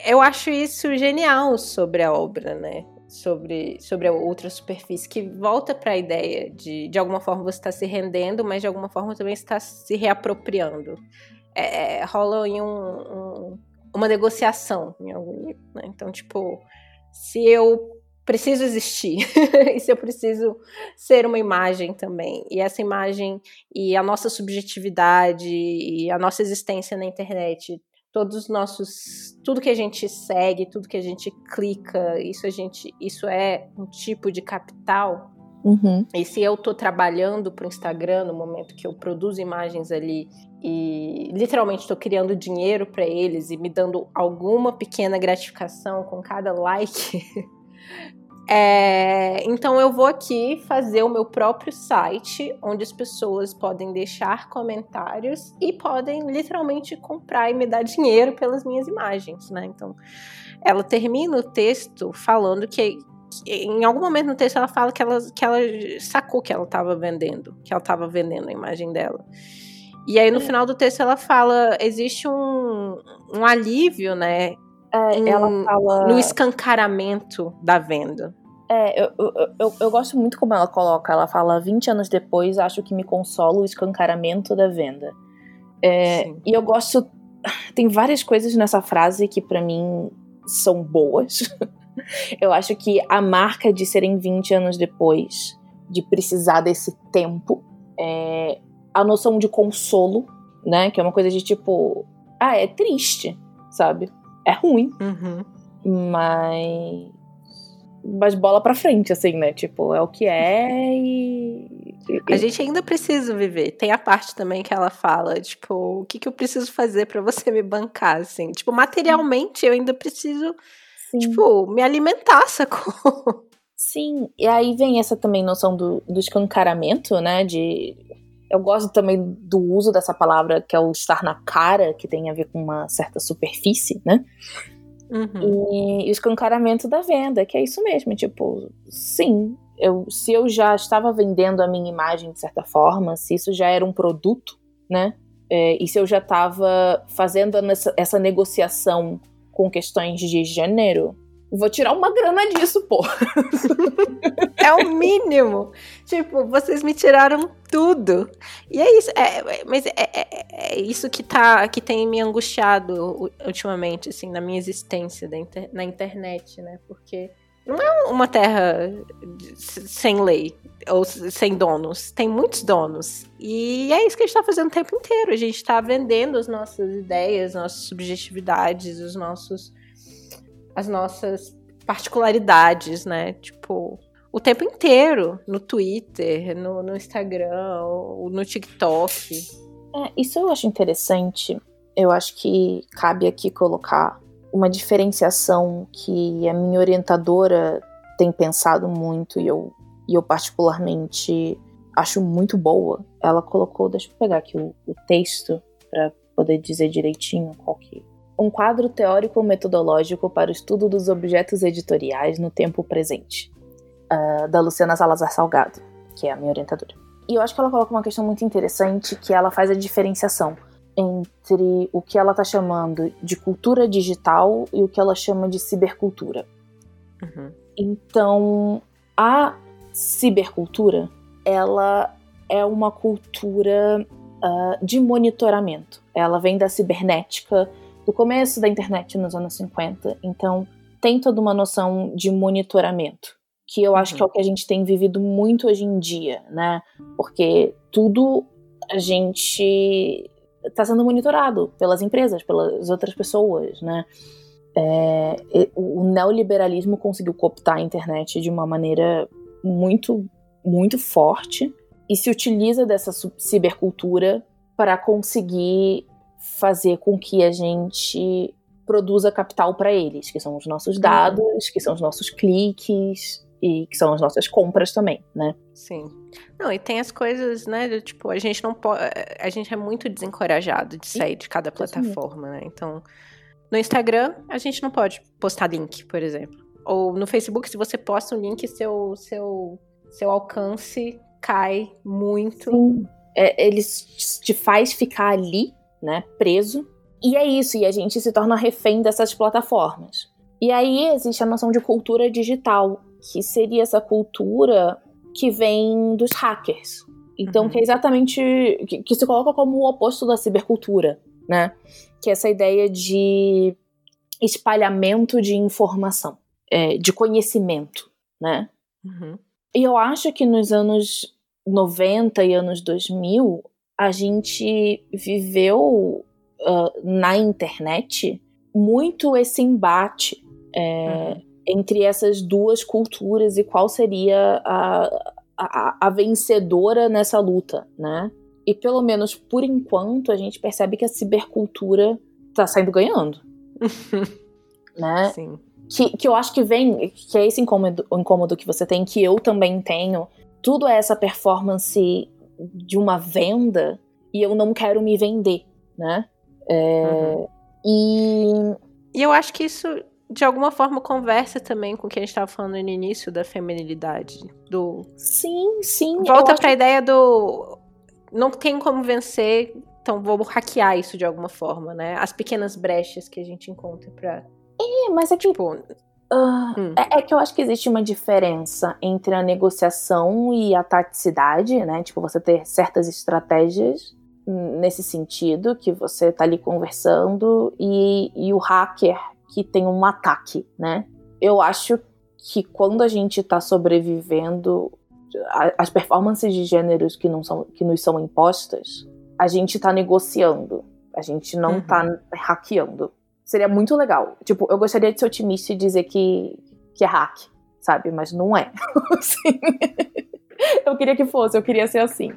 eu acho isso genial sobre a obra, né? Sobre, sobre a outra superfície, que volta para a ideia de, de alguma forma, você está se rendendo, mas de alguma forma também está se reapropriando. É, é, rola em um, um, uma negociação em algum nível, né? Então, tipo, se eu preciso existir. E se eu preciso ser uma imagem também. E essa imagem e a nossa subjetividade e a nossa existência na internet todos os nossos tudo que a gente segue tudo que a gente clica isso a gente isso é um tipo de capital. Uhum. e se eu estou trabalhando para o Instagram no momento que eu produzo imagens ali e literalmente estou criando dinheiro para eles e me dando alguma pequena gratificação com cada like É, então eu vou aqui fazer o meu próprio site, onde as pessoas podem deixar comentários e podem literalmente comprar e me dar dinheiro pelas minhas imagens, né? Então ela termina o texto falando que, que em algum momento no texto ela fala que ela, que ela sacou que ela estava vendendo, que ela estava vendendo a imagem dela. E aí no é. final do texto ela fala, existe um, um alívio, né? É, em, ela fala... no escancaramento da venda. É, eu, eu, eu, eu, gosto muito como ela coloca. Ela fala: 20 anos depois, acho que me consola o escancaramento da venda. É, e eu gosto. Tem várias coisas nessa frase que para mim são boas. eu acho que a marca de serem 20 anos depois, de precisar desse tempo, é a noção de consolo, né? Que é uma coisa de tipo: ah, é triste, sabe? É ruim. Uhum. Mas. Mas bola pra frente, assim, né? Tipo, é o que é e. A gente ainda precisa viver. Tem a parte também que ela fala, tipo, o que, que eu preciso fazer para você me bancar, assim. Tipo, materialmente eu ainda preciso, Sim. tipo, me alimentar, sacou? Sim, e aí vem essa também noção do, do escancaramento, né? De. Eu gosto também do uso dessa palavra, que é o estar na cara, que tem a ver com uma certa superfície, né? Uhum. E, e o escancaramento da venda, que é isso mesmo, tipo, sim, eu, se eu já estava vendendo a minha imagem de certa forma, se isso já era um produto, né? É, e se eu já estava fazendo essa, essa negociação com questões de gênero, Vou tirar uma grana disso, pô. é o mínimo. Tipo, vocês me tiraram tudo. E é isso. É, é mas é, é, é, isso que, tá, que tem me angustiado ultimamente, assim, na minha existência inter, na internet, né? Porque não é uma terra sem lei ou sem donos. Tem muitos donos. E é isso que a gente está fazendo o tempo inteiro. A gente está vendendo as nossas ideias, nossas subjetividades, os nossos as nossas particularidades, né? Tipo, o tempo inteiro no Twitter, no, no Instagram, no TikTok. É, isso eu acho interessante. Eu acho que cabe aqui colocar uma diferenciação que a minha orientadora tem pensado muito e eu, e eu particularmente acho muito boa. Ela colocou, deixa eu pegar aqui o, o texto para poder dizer direitinho qual que um quadro teórico-metodológico para o estudo dos objetos editoriais no tempo presente, uh, da Luciana Salazar Salgado, que é a minha orientadora. E eu acho que ela coloca uma questão muito interessante, que ela faz a diferenciação entre o que ela está chamando de cultura digital e o que ela chama de cibercultura. Uhum. Então, a cibercultura, ela é uma cultura uh, de monitoramento. Ela vem da cibernética, do começo da internet nos anos 50. Então, tem toda uma noção de monitoramento, que eu acho uhum. que é o que a gente tem vivido muito hoje em dia, né? Porque tudo a gente está sendo monitorado pelas empresas, pelas outras pessoas, né? É, o neoliberalismo conseguiu cooptar a internet de uma maneira muito, muito forte e se utiliza dessa cibercultura para conseguir fazer com que a gente produza capital para eles, que são os nossos uhum. dados, que são os nossos cliques e que são as nossas compras também, né? Sim. Não, e tem as coisas, né, tipo, a gente não pode, a gente é muito desencorajado de sair de cada plataforma, né? Então, no Instagram, a gente não pode postar link, por exemplo. Ou no Facebook, se você posta um link, seu seu seu alcance cai muito. Sim. É, eles te faz ficar ali né, preso. E é isso, e a gente se torna refém dessas plataformas. E aí existe a noção de cultura digital, que seria essa cultura que vem dos hackers. Então, uhum. que é exatamente. Que, que, se coloca como o oposto da cibercultura, né? Que é essa ideia de espalhamento de informação, é, de conhecimento, né? Uhum. E eu acho que nos anos 90 e anos 2000, a gente viveu uh, na internet muito esse embate é, uhum. entre essas duas culturas e qual seria a, a, a, vencedora nessa luta, né? E pelo menos por enquanto a gente percebe que a cibercultura tá saindo ganhando. né? Sim. Que, que eu acho que vem, que é esse incômodo, incômodo que você tem, que eu também tenho. Tudo é essa performance de uma venda e eu não quero me vender, né? É, uhum. E. E eu acho que isso, de alguma forma, conversa também com o que a gente estava falando no início da feminilidade. Do... Sim, sim. Volta para a ideia do. Não tem como vencer, então vou hackear isso de alguma forma, né? As pequenas brechas que a gente encontra pra. É, mas é que. Tipo, Uh, hum. é, é, que eu acho que existe uma diferença entre a negociação e a taticidade, né? Tipo, você ter certas estratégias nesse sentido, que você tá ali conversando, e, e o hacker que tem um ataque, né? Eu acho que quando a gente tá sobrevivendo, as performances de gêneros que, não são, que nos são impostas, a gente tá negociando, a gente não uhum. tá hackeando. Seria muito legal. Tipo, eu gostaria de ser otimista e dizer que, que é hack, sabe? Mas não é. eu queria que fosse, eu queria ser assim.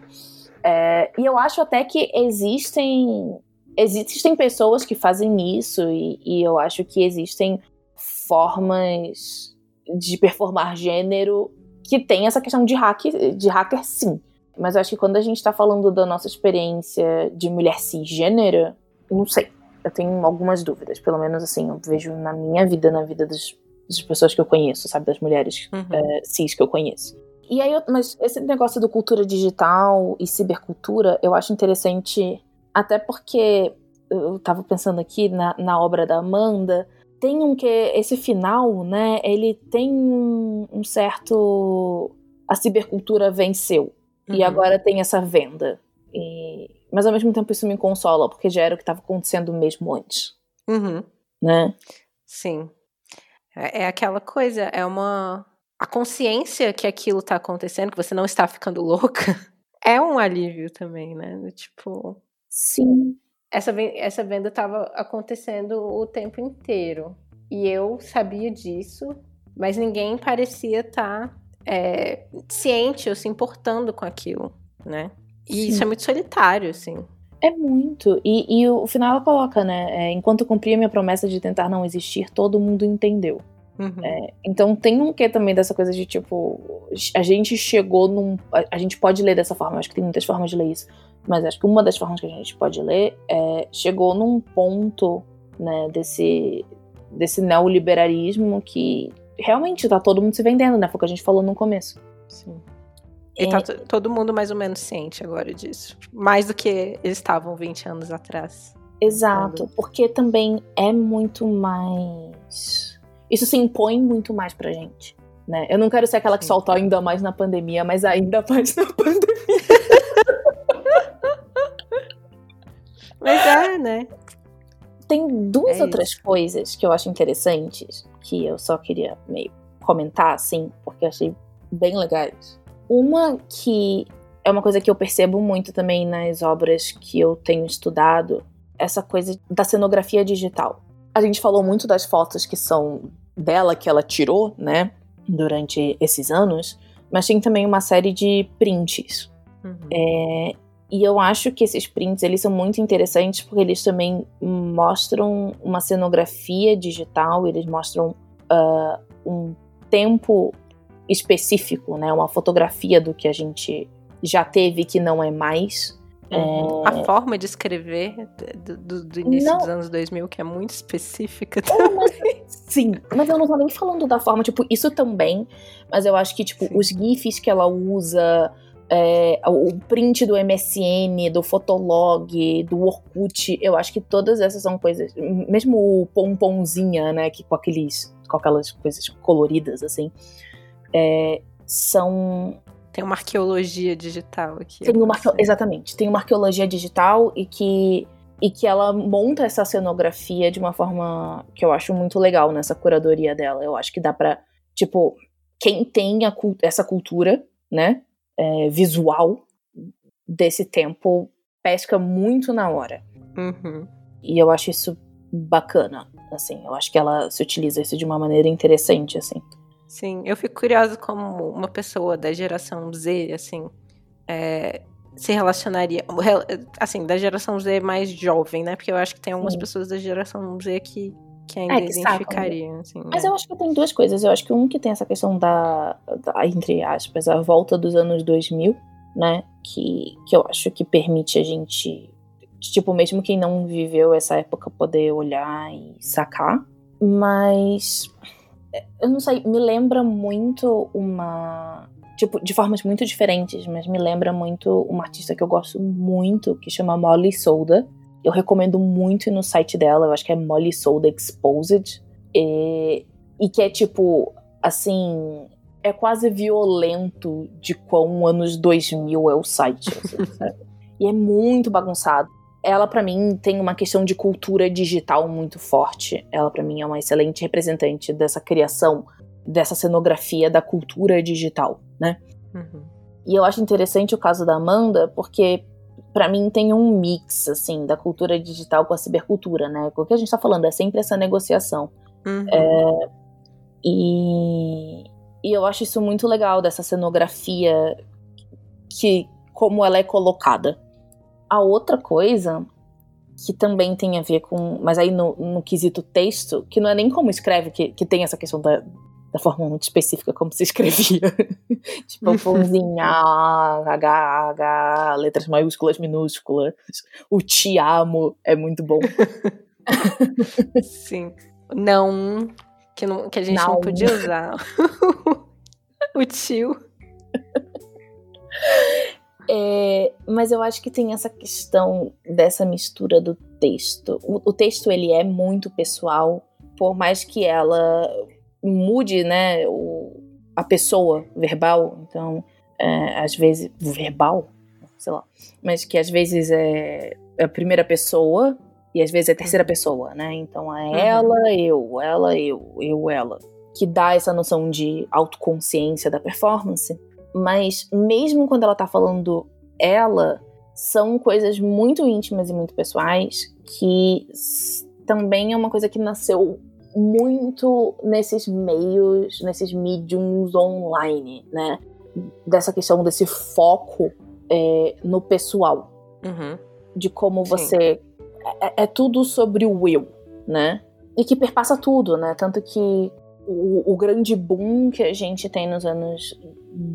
É, e eu acho até que existem existem pessoas que fazem isso e, e, eu acho que existem formas de performar gênero que tem essa questão de hack, de hacker sim. Mas eu acho que quando a gente está falando da nossa experiência de mulher cisgênera, não sei eu tenho algumas dúvidas, pelo menos assim, eu vejo na minha vida, na vida das, das pessoas que eu conheço, sabe, das mulheres uhum. é, cis que eu conheço. E aí, eu, mas esse negócio do cultura digital e cibercultura, eu acho interessante, até porque eu tava pensando aqui na, na obra da Amanda, tem um que esse final, né? Ele tem um, um certo a cibercultura venceu uhum. e agora tem essa venda. E... mas ao mesmo tempo isso me consola porque já era o que estava acontecendo mesmo antes, uhum. né? Sim, é, é aquela coisa, é uma a consciência que aquilo está acontecendo, que você não está ficando louca, é um alívio também, né? Tipo, sim essa, essa venda estava acontecendo o tempo inteiro. E eu sabia disso, mas ninguém parecia estar tá, é, ciente ou se importando com aquilo, né? E Sim. isso é muito solitário, assim. É muito. E, e o final ela coloca, né? É, enquanto eu cumpria minha promessa de tentar não existir, todo mundo entendeu. Uhum. É, então tem um quê também dessa coisa de tipo, a gente chegou num. A, a, gente pode ler dessa forma, acho que tem muitas formas de ler isso. Mas acho que uma das formas que a gente pode ler é chegou num ponto né, desse, desse neoliberalismo que realmente tá todo mundo se vendendo, né? Foi o que a gente falou no começo. Sim. E tá todo mundo mais ou menos ciente agora disso. Mais do que eles estavam 20 anos atrás. Exato, porque também é muito mais. Isso se impõe muito mais pra gente. Né? Eu não quero ser aquela que solta ainda mais na pandemia, mas ainda mais na pandemia. Mas é, né? Tem duas é outras isso. coisas que eu acho interessantes, que eu só queria meio comentar, assim, porque eu achei bem legais. Uma que é uma coisa que eu percebo muito também nas obras que eu tenho estudado, essa coisa da cenografia digital. A gente falou muito das fotos que são dela, que ela tirou, né, durante esses anos, mas tem também uma série de prints. Uhum. É, e eu acho que esses prints eles são muito interessantes porque eles também mostram uma cenografia digital, eles mostram uh, um tempo específico, né? Uma fotografia do que a gente já teve que não é mais. Uhum. É... A forma de escrever do, do, do início não. dos anos 2000, que é muito específica também. mas, sim, mas eu não tô nem falando da forma, tipo, isso também, mas eu acho que, tipo, sim. os GIFs que ela usa, é, o print do MSN, do Fotolog, do Orkut, eu acho que todas essas são coisas, mesmo o pomponzinha, né, que com aqueles, com aquelas coisas coloridas assim, é, são tem uma arqueologia digital aqui. Tem uma, exatamente, tem uma arqueologia digital e que e que ela monta essa cenografia de uma forma que eu acho muito legal nessa curadoria dela. Eu acho que dá para tipo quem tem a, essa cultura, né, é, visual desse tempo pesca muito na hora. Uhum. E eu acho isso bacana, assim. Eu acho que ela se utiliza isso de uma maneira interessante, assim. Sim, eu fico curiosa como uma pessoa da geração Z, assim, é, se relacionaria, assim, da geração Z mais jovem, né? Porque eu acho que tem algumas Sim. pessoas da geração Z que que ainda é, que identificariam. Assim, Mas é. eu acho que tem duas coisas. Eu acho que um que tem essa questão da, da, entre aspas, a volta dos anos 2000, né? Que, que eu acho que permite a gente, tipo, mesmo quem não viveu essa época poder olhar e sacar. Mas, eu não sei, me lembra muito uma. Tipo, de formas muito diferentes, mas me lembra muito uma artista que eu gosto muito, que chama Molly Solda eu recomendo muito no site dela, eu acho que é Molly Sold Exposed. E, e que é tipo, assim, é quase violento de quão anos 2000 é o site. Assim, e é muito bagunçado. Ela, para mim, tem uma questão de cultura digital muito forte. Ela, para mim, é uma excelente representante dessa criação, dessa cenografia da cultura digital, né? Uhum. E eu acho interessante o caso da Amanda, porque para mim tem um mix assim da cultura digital com a cibercultura, né? O que a gente está falando é sempre essa negociação. Uhum. É, e, e eu acho isso muito legal dessa cenografia que como ela é colocada. A outra coisa que também tem a ver com, mas aí no, no quesito texto, que não é nem como escreve, que, que tem essa questão da, da forma muito específica como se escrevia. tipo, pãozinho A, H, H, letras maiúsculas, minúsculas. O te amo é muito bom. Sim. Não, que, não, que a gente não, não podia usar. o tio. É, mas eu acho que tem essa questão dessa mistura do texto. O, o texto ele é muito pessoal, por mais que ela mude, né, o, a pessoa verbal, então, é, às vezes, verbal, sei lá, mas que às vezes é a primeira pessoa e às vezes é a terceira pessoa, né? Então é uhum. ela, eu, ela, eu, eu, ela, que dá essa noção de autoconsciência da performance. Mas mesmo quando ela tá falando ela, são coisas muito íntimas e muito pessoais que também é uma coisa que nasceu muito nesses meios, nesses mediums online, né? Dessa questão desse foco é, no pessoal. Uhum. De como você. É, é, tudo sobre o eu, né? E que perpassa tudo, né? Tanto que o, o grande boom que a gente tem nos anos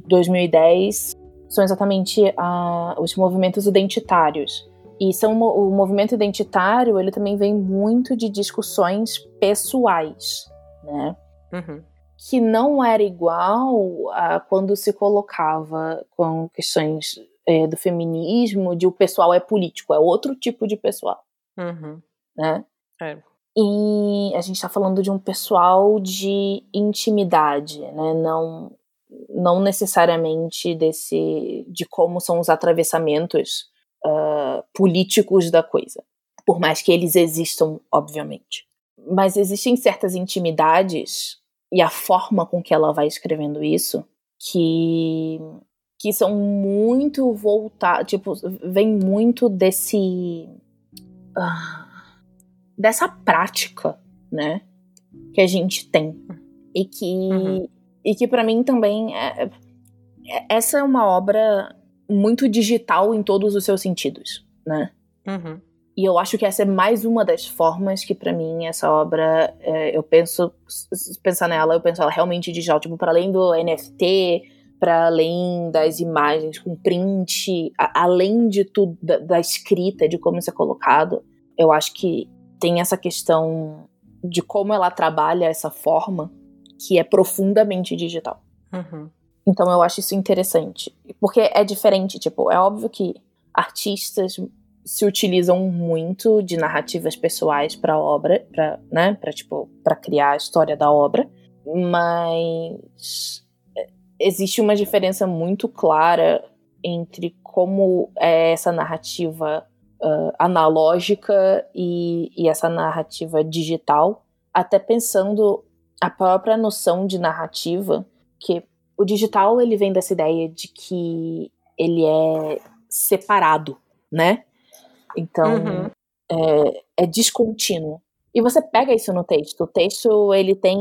2010 são exatamente uh, os movimentos identitários. E são o movimento identitário, ele também vem muito de discussões pessoais, né? Uhum. Que não era igual a quando se colocava com questões é, do feminismo, de o pessoal é político, é outro tipo de pessoal, uhum. né? É. E a gente está falando de um pessoal de intimidade, né? Não, não necessariamente desse de como são os atravessamentos uh, políticos da coisa, por mais que eles existam, obviamente. Mas existem certas intimidades e a forma com que ela vai escrevendo isso que que são muito voltados, tipo, vem muito desse uh, dessa prática, né, que a gente tem e que uhum. e que para mim também é, é, essa é uma obra muito digital em todos os seus sentidos, né? Uhum. E eu acho que essa é mais uma das formas que, para mim, essa obra, é, eu penso, pensar nela, eu penso ela realmente digital, tipo, para além do NFT, para além das imagens com print, a, além de tudo, da, da, escrita, de como isso é colocado, eu acho que tem essa questão de como ela trabalha essa forma que é profundamente digital. Uhum. Então eu acho isso interessante. Porque é diferente, tipo, é óbvio que artistas se utilizam muito de narrativas pessoais para obra, para, né, para tipo, para criar a história da obra, mas existe uma diferença muito clara entre como é essa narrativa uh, analógica e, e essa narrativa digital, até pensando a própria noção de narrativa, que o digital ele vem dessa ideia de que ele é separado, né? Então uhum. é, é descontínuo. E você pega isso no texto. O texto ele tem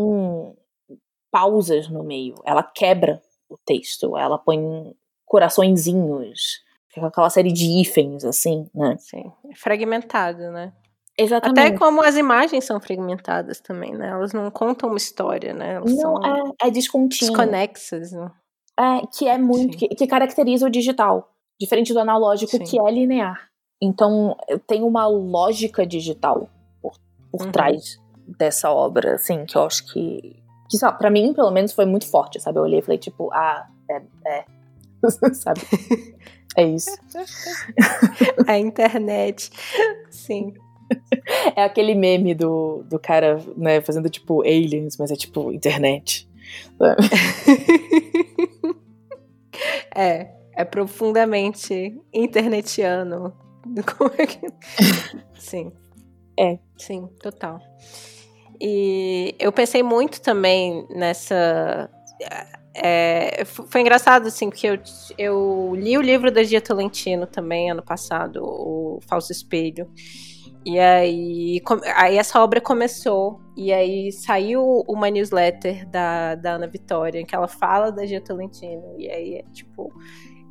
pausas no meio. Ela quebra o texto. Ela põe coraçõezinhos, aquela série de hífens, assim, né? Sim, fragmentado, né? Exatamente. Até como as imagens são fragmentadas também, né? Elas não contam uma história, né? Elas não, são é, é descontínuo. Desconexas, né? É, que é muito. Que, que, caracteriza o digital. Diferente do analógico, Sim. que é linear. Então, tem uma lógica digital por, por uhum. trás dessa obra, assim, que eu acho que. Que, sabe, pra mim, pelo menos, foi muito forte, sabe? Eu olhei e falei, tipo, ah, é. é. sabe? É isso. A internet. Sim. É aquele meme do, do cara, né, fazendo tipo aliens, mas é tipo internet. é, é profundamente internetiano. Como é que... Sim. É. Sim, total. E eu pensei muito também nessa. É, foi engraçado, assim, porque eu, eu li o livro da Gia Tolentino também ano passado, o Falso Espelho. E aí, aí essa obra começou, e aí saiu uma newsletter da, da Ana Vitória, que ela fala da Gia Tolentino, e aí é tipo.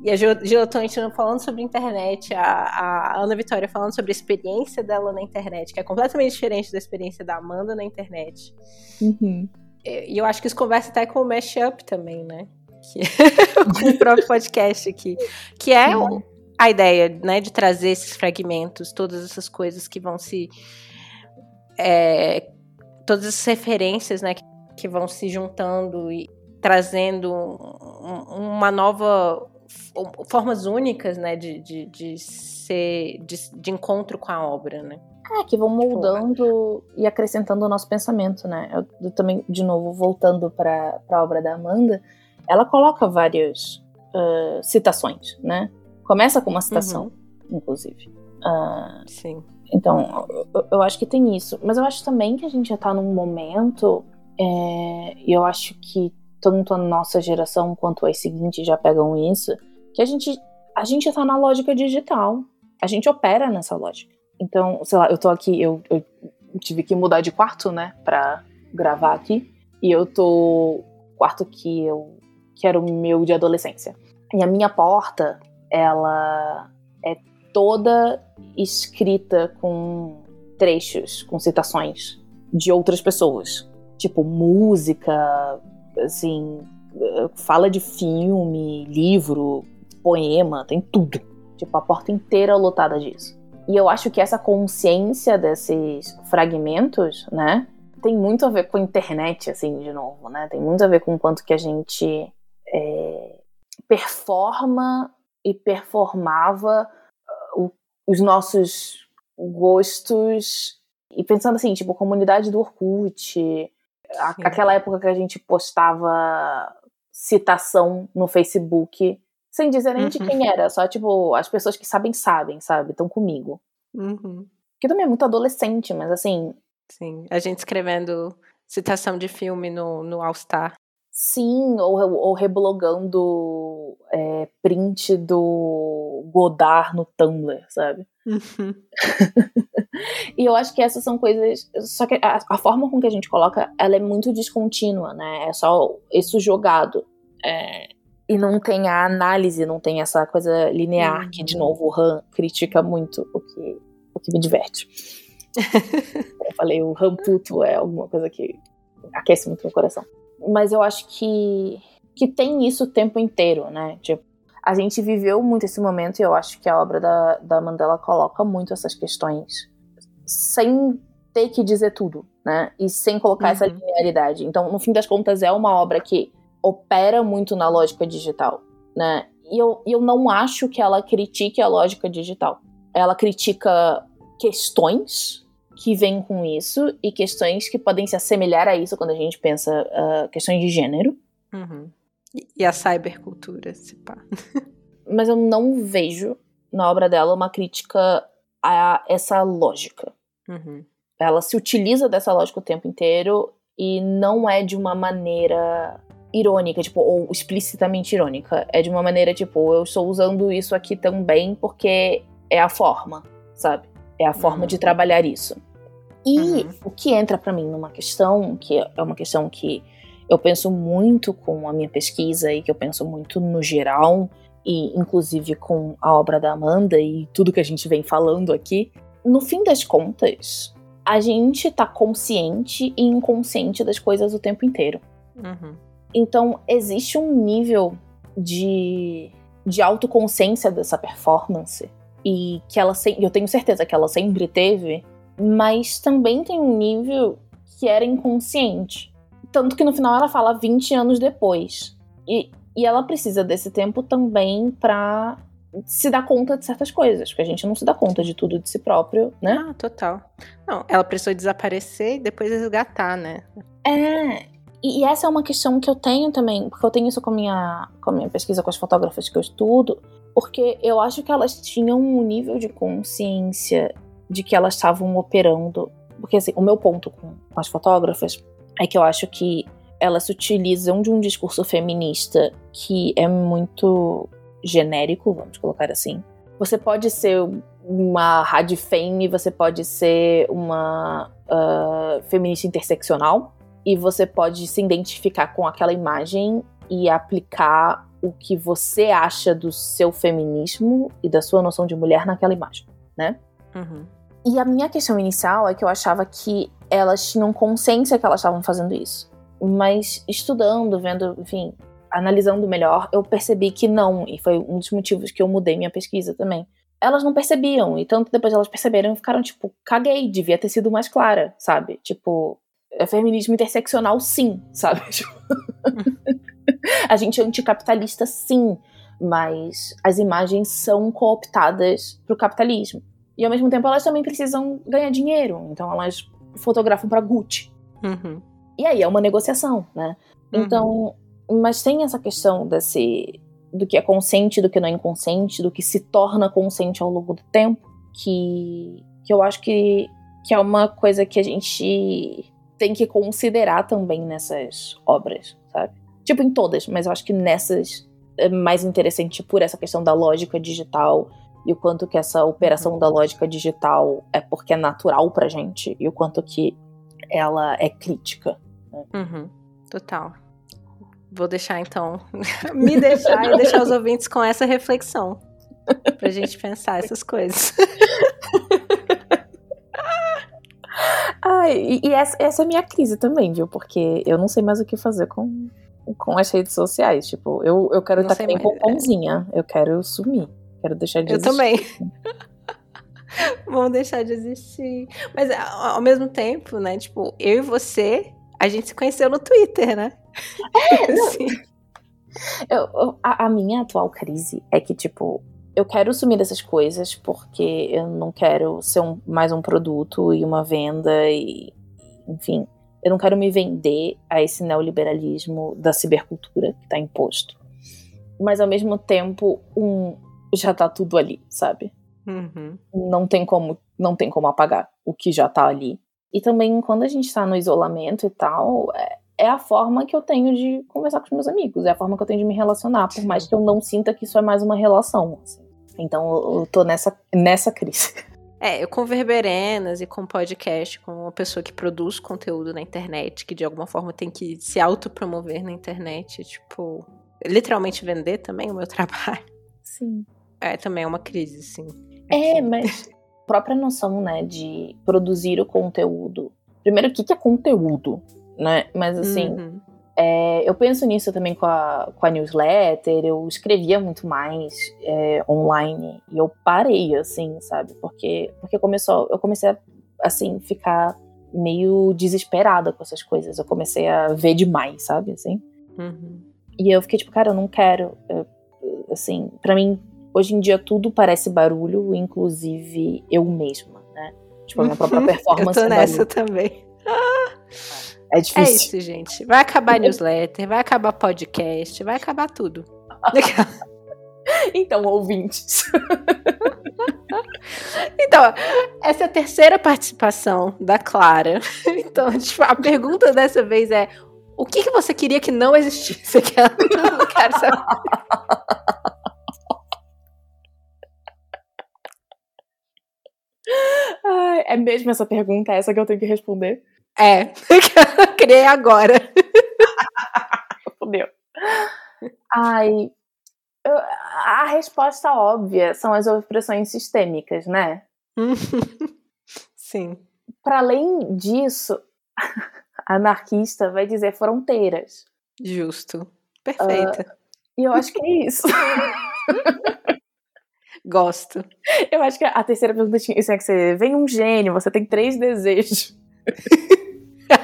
E a Gia Tolentino falando sobre internet, a, a Ana Vitória falando sobre a experiência dela na internet, que é completamente diferente da experiência da Amanda na internet. Uhum. E eu acho que isso conversa até com o Mashup também, né? Que, com o próprio podcast aqui. Que é a ideia, né, de trazer esses fragmentos, todas essas coisas que vão se. É, todas as referências, né, que, que vão se juntando e trazendo um, uma nova. formas únicas, né, de, de, de ser. De, de encontro com a obra, né? É, que vão tipo, moldando e acrescentando o nosso pensamento, né? Eu, eu também, de novo, voltando para a obra da Amanda, ela coloca várias uh, citações, né? Começa com uma citação, uhum. inclusive. Uh, Sim. Então, eu, eu, acho que tem isso. Mas eu acho também que a gente já tá num momento, é, e eu acho que tanto a nossa geração quanto as seguintes já pegam isso, que a gente, a gente tá na lógica digital. A gente opera nessa lógica. Então, sei lá, eu tô aqui, eu, eu tive que mudar de quarto, né, pra gravar aqui. E eu tô. Quarto que eu. que era o meu de adolescência. E a minha porta, ela é toda escrita com trechos, com citações de outras pessoas. Tipo, música, assim, fala de filme, livro, poema, tem tudo. Tipo, a porta inteira lotada disso. E eu acho que essa consciência desses fragmentos, né, tem muito a ver com a internet, assim, de novo, né? Tem muito a ver com o quanto que a gente é, performa e performava uh, os nossos gostos. E pensando assim, tipo, comunidade do Orkut, a, aquela época que a gente postava citação no Facebook sem dizer nem uhum. de quem era, só tipo, as pessoas que sabem, sabem, sabe? Estão comigo. Uhum. Que também é muito adolescente, mas assim. Sim, a gente escrevendo citação de filme no, no All Star. Sim, ou, ou reblogando é, print do Godard no Tumblr, sabe? Uhum. e eu acho que essas são coisas. Só que a, a, forma com que a gente coloca, ela é muito descontínua, né? É só isso jogado. É, e não tem a análise, não tem essa coisa linear uhum. que, de novo, o Han critica muito, o que, o que me diverte. eu falei, o Han puto é alguma coisa que aquece muito meu coração. Mas eu acho que, que tem isso o tempo inteiro, né? Tipo, a gente viveu muito esse momento e eu acho que a obra da, da Mandela coloca muito essas questões sem ter que dizer tudo, né? E sem colocar uhum. essa linearidade. Então, no fim das contas, é uma obra que opera muito na lógica digital, né? E eu, eu não acho que ela critique a lógica digital. Ela critica questões que vêm com isso e questões que podem se assemelhar a isso quando a gente pensa uh, questões de gênero. Uhum. E a cybercultura, se pá. Mas eu não vejo na obra dela uma crítica a essa lógica. Uhum. Ela se utiliza dessa lógica o tempo inteiro e não é de uma maneira irônica, tipo, ou explicitamente irônica. É de uma maneira, tipo, eu estou usando isso aqui também porque é a forma, sabe? É a forma uhum. de trabalhar isso. E uhum. o que entra para mim numa questão, que é uma questão que eu penso muito com a minha pesquisa e que eu penso muito no geral, e inclusive com a obra da Amanda e tudo que a gente vem falando aqui, no fim das contas, a gente tá consciente e inconsciente das coisas o tempo inteiro. Uhum. Então, existe um nível de, de autoconsciência dessa performance e que ela eu tenho certeza que ela sempre teve, mas também tem um nível que era inconsciente. Tanto que no final ela fala 20 anos depois. E, e ela precisa desse tempo também para se dar conta de certas coisas, porque a gente não se dá conta de tudo de si próprio, né? Ah, total. Não, ela precisou desaparecer e depois resgatar, né? É, e, e, essa é uma questão que eu tenho também, porque eu tenho isso com a minha, com a minha pesquisa com as fotógrafas que eu estudo, porque eu acho que elas tinham um nível de consciência de que elas estavam operando. Porque, assim, o meu ponto com, as fotógrafas é que eu acho que elas se utilizam de um discurso feminista que é muito genérico, vamos colocar assim. Você pode ser uma radifame, você pode ser uma uh, feminista interseccional, e você pode se identificar com aquela imagem e aplicar o que você acha do seu feminismo e da sua noção de mulher naquela imagem, né? Uhum. E a minha questão inicial é que eu achava que elas tinham consciência que elas estavam fazendo isso. Mas estudando, vendo, enfim, analisando melhor, eu percebi que não. E foi um dos motivos que eu mudei minha pesquisa também. Elas não percebiam, e tanto depois elas perceberam ficaram tipo, caguei, devia ter sido mais clara, sabe? Tipo, é feminismo interseccional, sim, sabe? a gente é anticapitalista, sim, mas as imagens são cooptadas pro capitalismo. E ao mesmo tempo elas também precisam ganhar dinheiro. Então elas fotografam para Gucci. Uhum. E aí é uma negociação, né? Uhum. Então, mas tem essa questão desse do que é consciente, do que não é inconsciente, do que se torna consciente ao longo do tempo, que, que eu acho que, que é uma coisa que a gente tem que considerar também nessas obras, sabe? Tipo em todas, mas eu acho que nessas é mais interessante por essa questão da lógica digital e o quanto que essa operação da lógica digital é porque é natural pra gente e o quanto que ela é crítica. Né? Uhum. Total. Vou deixar então, me deixar e deixar os ouvintes com essa reflexão pra gente pensar essas coisas. Ai, e, e essa, essa é a minha crise também, viu? Porque eu não sei mais o que fazer com, com as redes sociais. Tipo, eu, eu quero estar sei que nem mais, é. pomponzinha. Eu quero sumir. Quero deixar de Eu existir. também. Vamos deixar de existir. Mas ao mesmo tempo, né? Tipo, eu e você, a gente se conheceu no Twitter, né? É, não, Sim. Eu- eu- a, a minha atual crise é que, tipo, eu quero sumir dessas coisas porque eu não quero ser um- mais um produto e uma venda e. Enfim, eu não quero me vender a esse neoliberalismo da cibercultura que tá imposto. Mas ao mesmo tempo, um, já tá tudo ali, sabe? Uhum. não tem como não tem como apagar o que já tá ali. E também quando a gente tá no isolamento e tal, é, é a forma que eu tenho de conversar com os meus amigos, é a forma que eu tenho de me relacionar, por mais que eu não sinta que isso é mais uma relação. assim. Então eu, eu tô nessa nessa crise. É, eu com verberenas e com podcast, com uma pessoa que produz conteúdo na internet, que de alguma forma tem que se autopromover na internet, tipo, literalmente vender também o meu trabalho. Sim. É, também é uma crise, sim. É, mas a própria noção, né, de produzir o conteúdo. Primeiro, o que que é conteúdo, né? Mas assim, Uhum. É, eu penso nisso também com a, com a newsletter, eu escrevia muito mais é, online e eu parei, assim, sabe? Porque, porque começou, eu comecei a, assim, ficar meio desesperada com essas coisas. Eu comecei a ver demais, sabe? Assim. Uhum. E eu fiquei tipo, cara, eu não quero. eu- assim, pra mim, hoje em dia tudo parece barulho, inclusive eu mesma, né? Tipo, a minha própria eu performance tô é nessa barulho. também. É É difícil. isso, gente. Vai acabar newsletter, vai acabar podcast, vai acabar tudo. Então, ouvintes. Então, essa é a terceira participação da Clara. Então, tipo, a pergunta dessa vez é: o que, que você queria que não existisse? Que ela não quero saber. Ai, é mesmo essa pergunta, essa que eu tenho que responder? É, criei agora. Fudeu. Ai, eu- a resposta óbvia são as opressões sistêmicas, né? Sim. Para além disso, anarquista vai dizer fronteiras. Justo. Perfeita. E eu acho que é isso. Gosto. Eu acho que a terceira pergunta tinha isso é que você vem um gênio, você tem três desejos.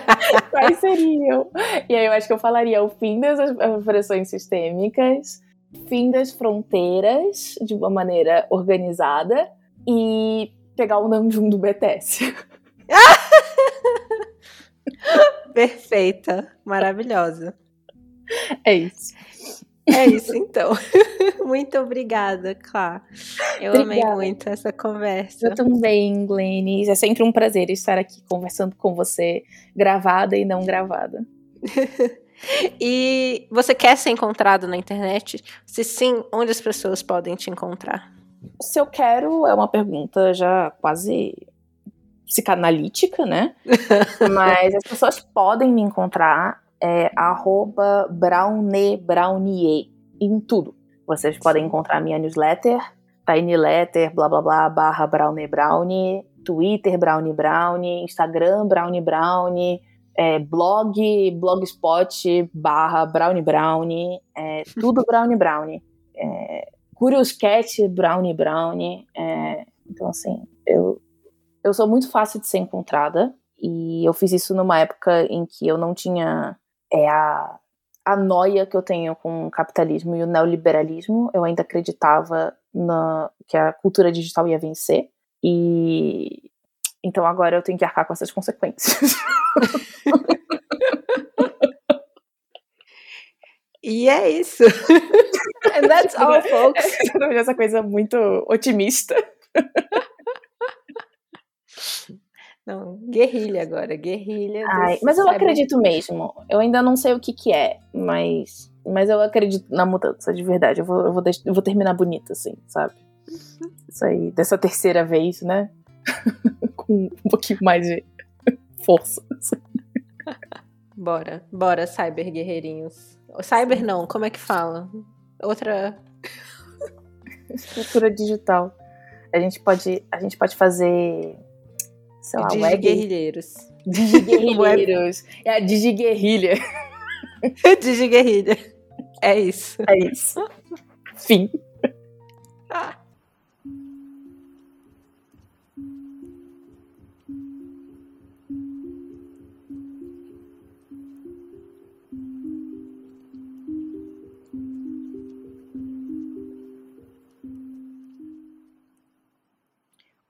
Quais seriam? E aí eu acho que eu falaria o fim das opressões sistêmicas, fim das fronteiras de uma maneira organizada e pegar o Namjoon do BTS. Perfeita. Maravilhosa. É isso. É isso, então. Muito obrigada, Clá. Eu amei Obrigada. muito essa conversa. Eu também, Glennis. É sempre um prazer estar aqui conversando com você, gravada e não gravada. E você quer ser encontrado na internet? Se sim, onde as pessoas podem te encontrar? Se eu quero, é uma pergunta já quase psicanalítica, né? Mas as pessoas podem me encontrar é arroba brownie, brownie em tudo. Vocês podem encontrar minha newsletter, tinyletter, blá blá blá, barra brownie brownie, Twitter brownie brownie, Instagram brownie brownie, é, blog, blogspot, barra brownie brownie, é, tudo brownie brownie. É, Curious Cat, Brownie Brownie. é, então, assim, eu, eu sou muito fácil de ser encontrada. E eu fiz isso numa época em que eu não tinha é, a, a noia que eu tenho com o capitalismo e o neoliberalismo. Eu ainda acreditava na, que a cultura digital ia vencer. E então agora eu tenho que arcar com essas consequências. E é isso. And that's all, folks. Essa coisa muito otimista. Não, guerrilha agora, guerrilha. Ai, mas eu acredito mesmo. Eu ainda não sei o que que é, mas, mas eu acredito na mudança, de verdade. Eu vou, eu vou, eu vou terminar bonita, assim, sabe? Isso aí, dessa terceira vez, né? Com um pouquinho mais de força. Assim. Bora, bora, cyber guerreirinhos. Cyber não, como é que fala? Outra. Estrutura digital. A gente pode, a gente pode fazer sei lá. Digiguerrilheiros. é a digiguerrilha. digiguerrilha. É isso. É isso. Fim.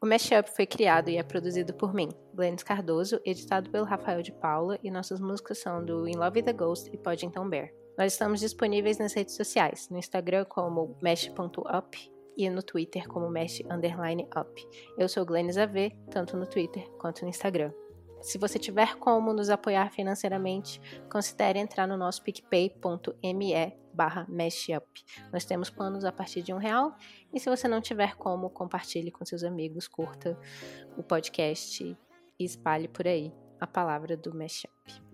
O Mashup foi criado e é produzido por mim, Glennis Cardoso, editado pelo Rafael de Paula e nossas músicas são do In Love with the Ghost e Poddington Bear. Nós estamos disponíveis nas redes sociais, no Instagram como mesh.up e no Twitter como mesh_up. Eu sou Glennis AV, tanto no Twitter quanto no Instagram. Se você tiver como nos apoiar financeiramente, considere entrar no nosso picpay.me barra mashup. Nós temos planos a partir de um real e se você não tiver como, compartilhe com seus amigos, curta o podcast e espalhe por aí a palavra do mashup.